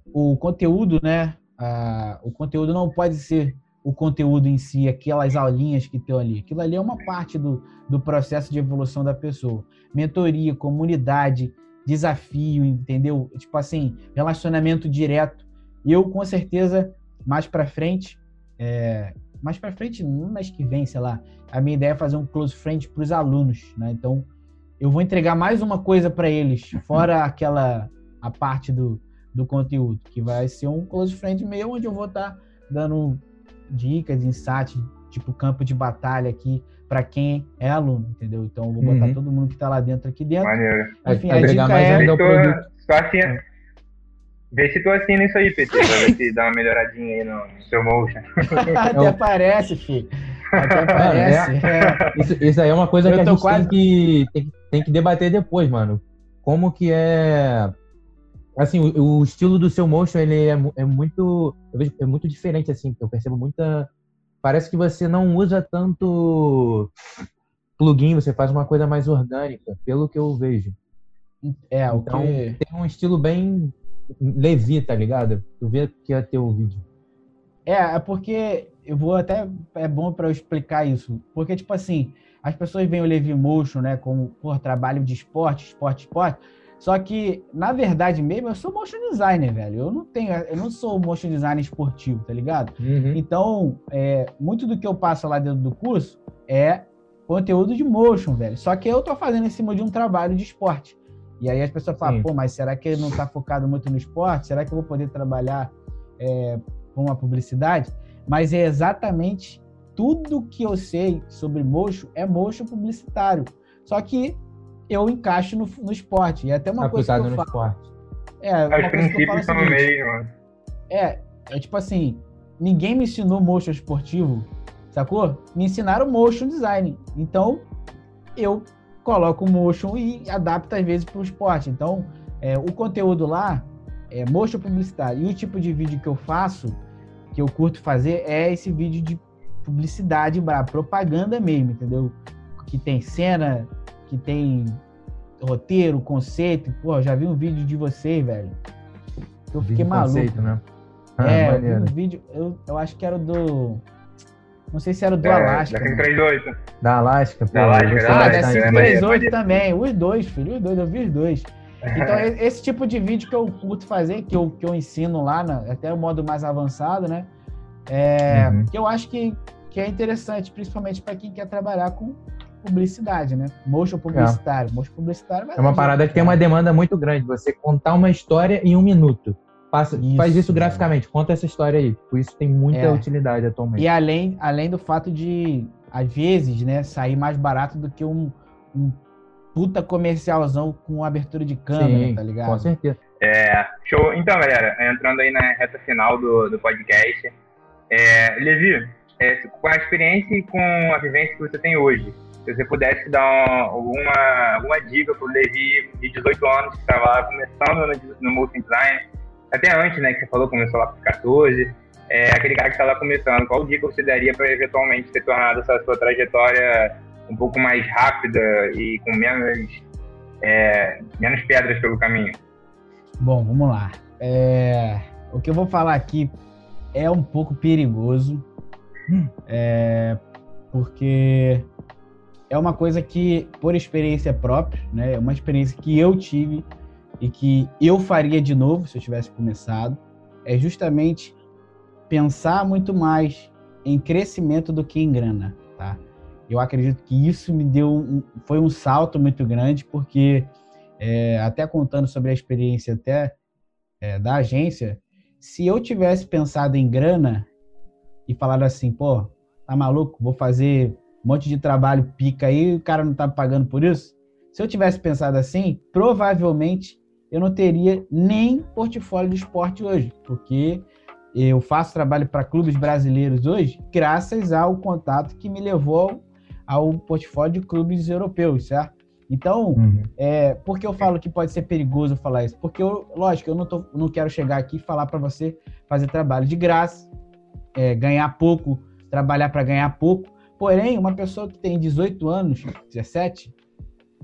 o conteúdo, né? Ah, o conteúdo não pode ser o conteúdo em si, aquelas aulinhas que estão ali. Aquilo ali é uma parte do, do processo de evolução da pessoa. Mentoria, comunidade, desafio, entendeu? Tipo assim, relacionamento direto. Eu, com certeza, mais para frente, é, mais para frente, no mês que vem, sei lá, a minha ideia é fazer um close friend para os alunos, né? Então, eu vou entregar mais uma coisa para eles, fora aquela a parte do, do conteúdo, que vai ser um close friend meu, onde eu vou estar tá dando dicas, insights, tipo campo de batalha aqui para quem é aluno, entendeu? Então, eu vou botar uhum. todo mundo que está lá dentro aqui dentro. Maneiro. Enfim, a, dica é... Só, só assim, Vê se tu assina isso aí, PT, pra ver se dá uma melhoradinha aí no, seu motion. (laughs) Até aparece, filho. Até aparece. É, é. Isso, isso aí é uma coisa Eu que a gente quase... tem, que, tem, tem que debater depois, mano. Como que é assim, o, o, estilo do seu motion, ele é, é muito, eu vejo, é muito diferente, assim, eu percebo muita, parece que você não usa tanto plugin, você faz uma coisa mais orgânica, pelo que eu vejo. É, então que... tem um estilo bem Levi, tá ligado? Tu vê que é teu vídeo. É, é porque eu vou até é bom para eu explicar isso, porque tipo assim, as pessoas veem o Levi Motion, né, como por trabalho de esporte, esporte, esporte. Só que na verdade mesmo eu sou motion designer, velho. Eu não tenho, eu não sou motion designer esportivo, tá ligado? Uhum. Então, é, muito do que eu passo lá dentro do curso é conteúdo de motion, velho. Só que eu tô fazendo em cima de um trabalho de esporte. E aí as pessoas falam, Sim. pô, mas será que ele não está focado muito no esporte? Será que eu vou poder trabalhar é, com uma publicidade? Mas é exatamente tudo que eu sei sobre mocho é mocho publicitário. Só que eu encaixo no, no esporte. E é até uma coisa que eu no falo. Esporte. É, Os princípios no meio, É, é tipo assim, ninguém me ensinou motion esportivo, sacou? Me ensinaram motion design. Então, eu coloca o motion e adapta às vezes para o esporte. Então, é, o conteúdo lá é motion publicitário. E o tipo de vídeo que eu faço, que eu curto fazer, é esse vídeo de publicidade, propaganda mesmo, entendeu? Que tem cena, que tem roteiro, conceito. Pô, já vi um vídeo de vocês, velho. Eu fiquei maluco. Conceito, né? Ah, é, eu vi um vídeo, eu, eu acho que era do não sei se era do é, Alasca. Da 538. Da Alasca, pô. Da Alasca, ah, da 538 também. Os dois, filho. Os dois, eu vi os dois. Então, esse tipo de vídeo que eu curto fazer, que eu, que eu ensino lá, na, até o modo mais avançado, né? É, uhum. Que eu acho que, que é interessante, principalmente para quem quer trabalhar com publicidade, né? Motion publicitário. É. Motion publicitário é uma parada que tem uma demanda muito grande. Você contar uma história em um minuto. Passa, isso, faz isso graficamente, conta essa história aí. Por isso tem muita é. utilidade atualmente. E além, além do fato de, às vezes, né, sair mais barato do que um, um puta comercialzão com abertura de câmera, Sim, tá ligado? Com certeza. É, show. Então, galera, entrando aí na reta final do, do podcast, é, Levi, é, com a experiência e com a vivência que você tem hoje, se você pudesse dar uma, alguma, alguma dica pro Levi de 18 anos que estava começando no, no Motion Design, até antes, né, que você falou, começou lá com 14, é, aquele cara que está lá começando, qual dica você daria para eventualmente ter tornado essa sua trajetória um pouco mais rápida e com menos, é, menos pedras pelo caminho? Bom, vamos lá. É, o que eu vou falar aqui é um pouco perigoso, é, porque é uma coisa que, por experiência própria, né, é uma experiência que eu tive e que eu faria de novo se eu tivesse começado, é justamente pensar muito mais em crescimento do que em grana? Eu acredito que isso me deu foi um salto muito grande porque é, até contando sobre a experiência até é, da agência, se eu tivesse pensado em grana e falado assim, pô, tá maluco, vou fazer um monte de trabalho pica aí, o cara não tá pagando por isso. Se eu tivesse pensado assim, provavelmente eu não teria nem portfólio de esporte hoje, porque eu faço trabalho para clubes brasileiros hoje graças ao contato que me levou ao, portfólio de clubes europeus, certo? Então, uhum. é, por que eu falo que pode ser perigoso falar isso? Porque, eu, lógico, eu não, tô, não quero chegar aqui e falar para você fazer trabalho de graça, é, ganhar pouco, trabalhar para ganhar pouco. Porém, uma pessoa que tem 18 anos, 17,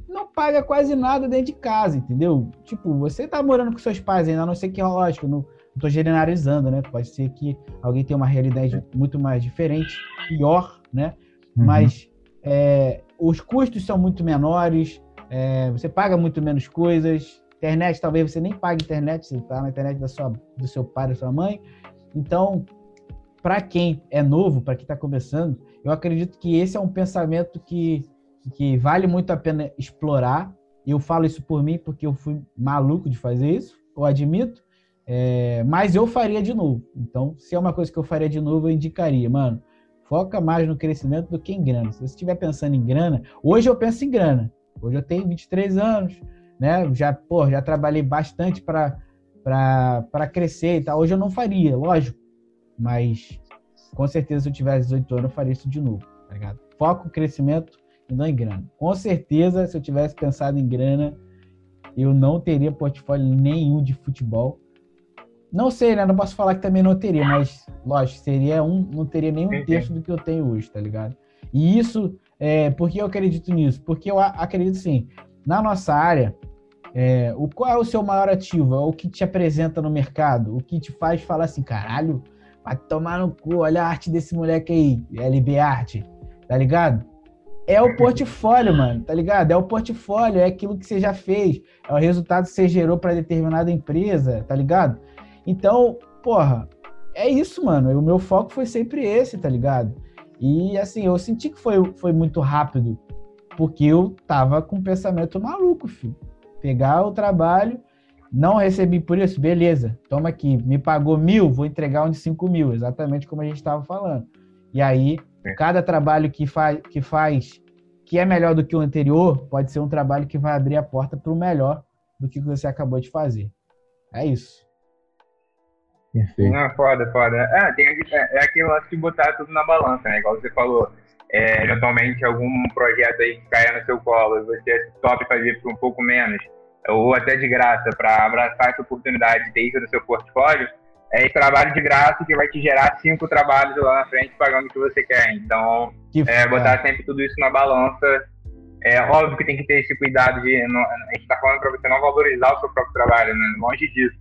não paga quase nada dentro de casa, entendeu? Tipo, você tá morando com seus pais ainda, a não ser que, lógico, não, não tô generalizando, né? Pode ser que alguém tenha uma realidade muito mais diferente, pior, né? Uhum. Mas é, os custos são muito menores, é, você paga muito menos coisas, internet, talvez você nem pague internet, você tá na internet da sua, do seu pai, da sua mãe. Então, para quem é novo, para quem está começando, eu acredito que esse é um pensamento que que vale muito a pena explorar. Eu falo isso por mim porque eu fui maluco de fazer isso, eu admito. É, mas eu faria de novo. Então, se é uma coisa que eu faria de novo, eu indicaria, mano, foca mais no crescimento do que em grana. Se você estiver pensando em grana, hoje eu penso em grana. Hoje eu tenho 23 anos, né? Já, pô, já trabalhei bastante para crescer e tal. Hoje eu não faria, lógico. Mas com certeza se eu tivesse 18 anos, eu faria isso de novo, tá ligado? Foco, crescimento e não em grana. Com certeza, se eu tivesse pensado em grana, eu não teria portfólio nenhum de futebol. Não sei, né? Não posso falar que também não teria, mas, lógico, seria um, não teria nem um terço do que eu tenho hoje, tá ligado? E isso, é, por que eu acredito nisso? Porque eu acredito, sim, na nossa área, é, o, qual é o seu maior ativo? É o que te apresenta no mercado? O que te faz falar assim, caralho, vai tomar no cu, olha a arte desse moleque aí, LB Arte, tá ligado? É o portfólio, mano, tá ligado? É o portfólio, é aquilo que você já fez, é o resultado que você gerou para determinada empresa, tá ligado? Então, porra, é isso, mano. O meu foco foi sempre esse, tá ligado? E assim, eu senti que foi, foi muito rápido, porque eu tava com um pensamento maluco, filho pegar o trabalho, não recebi por isso, beleza, toma aqui, me pagou mil, vou entregar um de cinco mil, exatamente como a gente estava falando. E aí, é. cada trabalho que, faz, que faz, que é melhor do que o anterior, pode ser um trabalho que vai abrir a porta para o melhor do que você acabou de fazer. É isso. Perfeito. Não, foda, foda. É, tem, é, é aquele lance de botar tudo na balança, né? Igual você falou é, eventualmente algum projeto aí que caia no seu colo e você top fazer por um pouco menos, ou até de graça, para abraçar essa oportunidade de ter isso no seu portfólio, é esse trabalho de graça que vai te gerar cinco trabalhos lá na frente pagando o que você quer. Então, é, botar sempre tudo isso na balança. É óbvio que tem que ter esse cuidado de. Não, a gente está falando para você não valorizar o seu próprio trabalho, né? longe disso.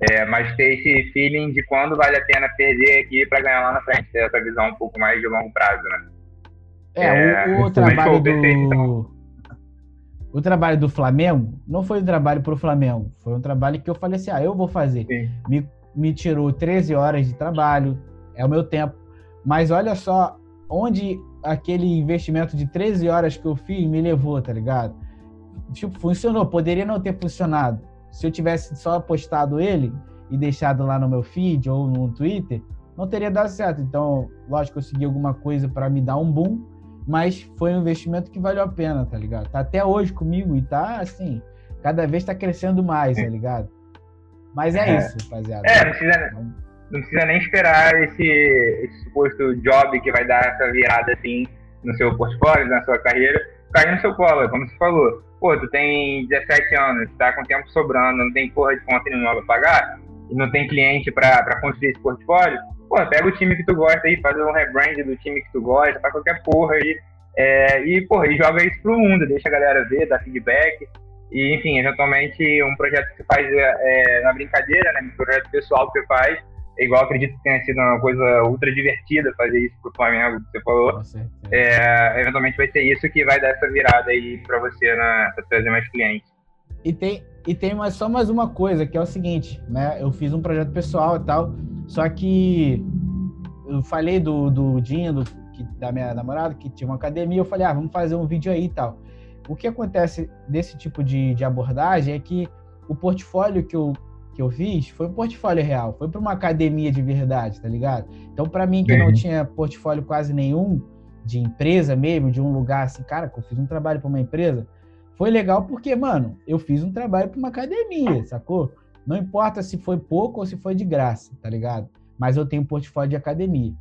É, mas ter esse feeling de quando vale a pena perder aqui para ganhar lá na frente, ter essa visão um pouco mais de longo prazo, né? É, é o, o trabalho do. O trabalho do Flamengo não foi um trabalho para o Flamengo. Foi um trabalho que eu falei assim: ah, eu vou fazer. Me, me tirou 13 horas de trabalho, é o meu tempo. Mas olha só onde aquele investimento de 13 horas que eu fiz me levou, tá ligado? Tipo, funcionou. Poderia não ter funcionado. Se eu tivesse só postado ele e deixado lá no meu feed ou no Twitter, não teria dado certo. Então, lógico, eu segui alguma coisa para me dar um boom mas foi um investimento que valeu a pena, tá ligado? Tá até hoje comigo e tá assim, cada vez tá crescendo mais, tá ligado? Mas é, é. isso, rapaziada. É, não precisa, não precisa nem esperar esse, esse suposto job que vai dar essa virada assim no seu portfólio, na sua carreira, cair no seu colo, como você falou. Pô, tu tem 17 anos, tá com tempo sobrando, não tem porra de conta nenhuma pra pagar, e não tem cliente para construir esse portfólio, pô, pega o time que tu gosta aí, faz um rebrand do time que tu gosta, faz qualquer porra aí. É, e, porra, e joga isso pro mundo, deixa a galera ver, dá feedback. E, enfim, eventualmente um projeto que você faz é, na brincadeira, né? Um projeto pessoal que você faz. Igual acredito que tenha sido uma coisa ultra divertida fazer isso pro Flamengo, que você falou. É, eventualmente vai ser isso que vai dar essa virada aí pra você, na, pra trazer mais clientes. E tem, e tem mais, só mais uma coisa, que é o seguinte, né? Eu fiz um projeto pessoal e tal, só que eu falei do, do Dinho, do, que, da minha namorada, que tinha uma academia, eu falei, ah, vamos fazer um vídeo aí e tal. O que acontece desse tipo de, de abordagem é que o portfólio que eu, que eu fiz foi um portfólio real, foi para uma academia de verdade, tá ligado? Então, para mim, que não tinha portfólio quase nenhum, de empresa mesmo, de um lugar assim, cara, que eu fiz um trabalho para uma empresa, foi legal porque, mano, eu fiz um trabalho para uma academia, sacou? Não importa se foi pouco ou se foi de graça, tá ligado? Mas eu tenho um portfólio de academia.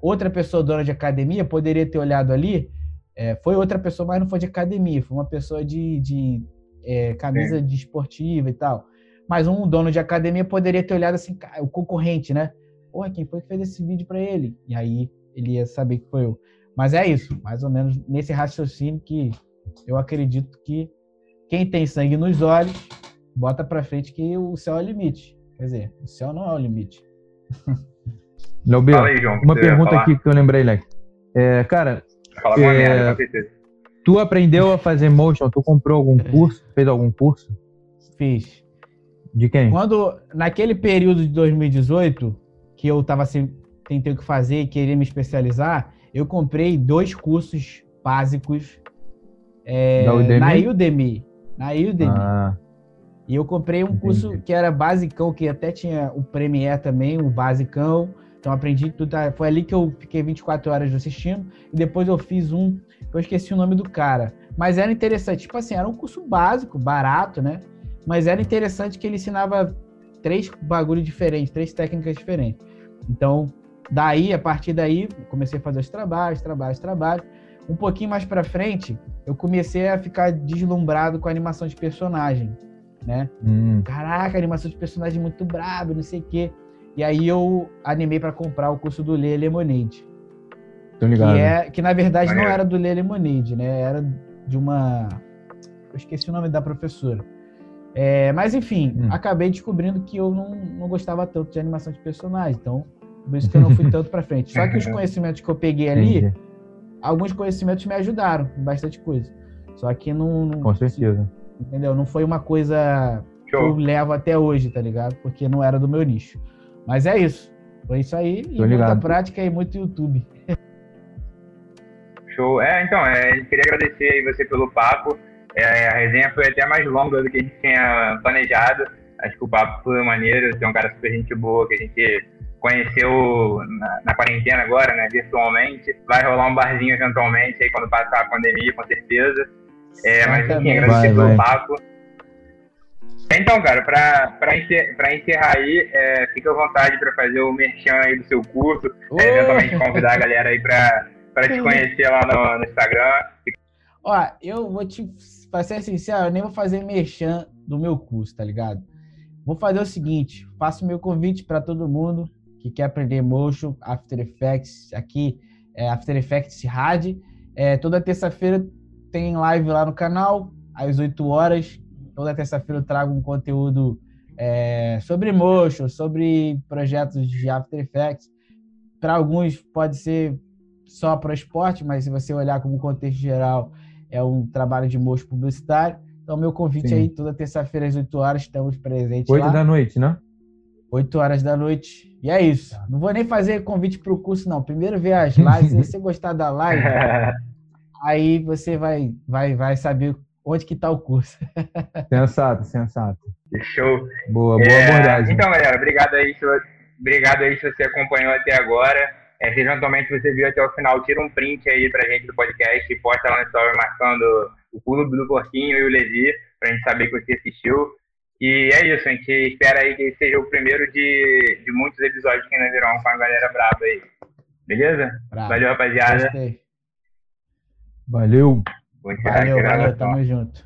Outra pessoa dona de academia poderia ter olhado ali, é, foi outra pessoa, mas não foi de academia, foi uma pessoa de, de é, camisa de esportiva e tal. Mas um dono de academia poderia ter olhado assim, o concorrente, né? Porra, quem foi que fez esse vídeo para ele? E aí ele ia saber que foi eu. Mas é isso, mais ou menos nesse raciocínio que eu acredito que quem tem sangue nos olhos, bota para frente que o céu é o limite. Quer dizer, o céu não é o limite. (laughs) Leobel, uma pergunta aqui que eu lembrei, Leque. É, cara, Fala é, merda, tu aprendeu a fazer motion, tu comprou algum curso, fez algum curso? Fiz. De quem? Quando, naquele período de 2018, que eu tava assim, tentei o que fazer e queria me especializar, eu comprei dois cursos básicos é, Udemy? na Udemy. Na Udemy. Ah, e eu comprei um entendi. curso que era basicão, que até tinha o Premiere também, o basicão. Então aprendi tudo. Tá? Foi ali que eu fiquei 24 horas assistindo. E depois eu fiz um, eu esqueci o nome do cara. Mas era interessante. Tipo assim, era um curso básico, barato, né? Mas era interessante que ele ensinava três bagulhos diferentes, três técnicas diferentes. Então, daí, a partir daí, comecei a fazer os trabalhos, trabalhos, trabalhos. Um pouquinho mais para frente, eu comecei a ficar deslumbrado com a animação de personagem. né? Hum. Caraca, animação de personagem muito brabo, não sei o quê. E aí eu animei para comprar o curso do Lê Lemonade. Tô ligado. Que, é, que na verdade não era do Lê Lemonade, né? Era de uma. Eu esqueci o nome da professora. É, mas enfim, hum. acabei descobrindo que eu não, não gostava tanto de animação de personagem. Então, por isso que eu não fui tanto para frente. Só que os (laughs) conhecimentos que eu peguei ali, Entendi. alguns conhecimentos me ajudaram em bastante coisa. Só que não. não Com certeza. Entendeu? Não foi uma coisa Show. que eu levo até hoje, tá ligado? Porque não era do meu nicho. Mas é isso. Foi isso aí. Tô e ligado. muita prática e muito YouTube. Show. É, então, é, queria agradecer aí você pelo papo. É, a resenha foi até mais longa do que a gente tinha planejado. Acho que o papo foi maneiro. Você é um cara super gente boa que a gente conheceu na, na, quarentena agora, né, virtualmente. Vai rolar um barzinho eventualmente aí quando passar a pandemia, com certeza. É, mas enfim, agradecer pelo papo. Então, cara, para encerrar, encerrar aí, é, fica à vontade para fazer o merchan aí do seu curso, é, eventualmente convidar a galera aí para te (laughs) conhecer lá no, no, Instagram. Ó, eu vou te, pra ser sincero, eu nem vou fazer merchan do meu curso, tá ligado? Vou fazer o seguinte, faço meu convite para todo mundo que quer aprender Motion, After Effects, aqui é After Effects RAD. É, toda terça-feira tem live lá no canal, às 8 horas toda terça-feira eu trago um conteúdo é, sobre motion, sobre projetos de After Effects. Para alguns pode ser só para esporte, mas se você olhar como contexto geral, é um trabalho de motion publicitário. Então, meu convite Sim. aí, toda terça-feira às 8 horas, estamos presentes 8 lá. 8 da noite, né? 8 horas da noite. E é isso. Tá. Não vou nem fazer convite para o curso, não. Primeiro ver as lives. se você gostar da live, (laughs) aí você vai, vai, vai saber onde que está o curso. (laughs) sensato, sensato. Show. Boa, boa é, abordagem. Então, galera, obrigado aí, se, obrigado aí se você acompanhou até agora. É, se eventualmente você viu até o final, tira um print aí pra gente do podcast e posta lá no story marcando o Clube do Porquinho e o Levi, pra gente saber que você assistiu. E é isso, a gente espera aí que seja o primeiro de, de muitos episódios que ainda virão com a galera braba aí. Beleza? Bravo. Valeu, rapaziada. Gostei. Valeu. Valeu, valeu, tamo junto.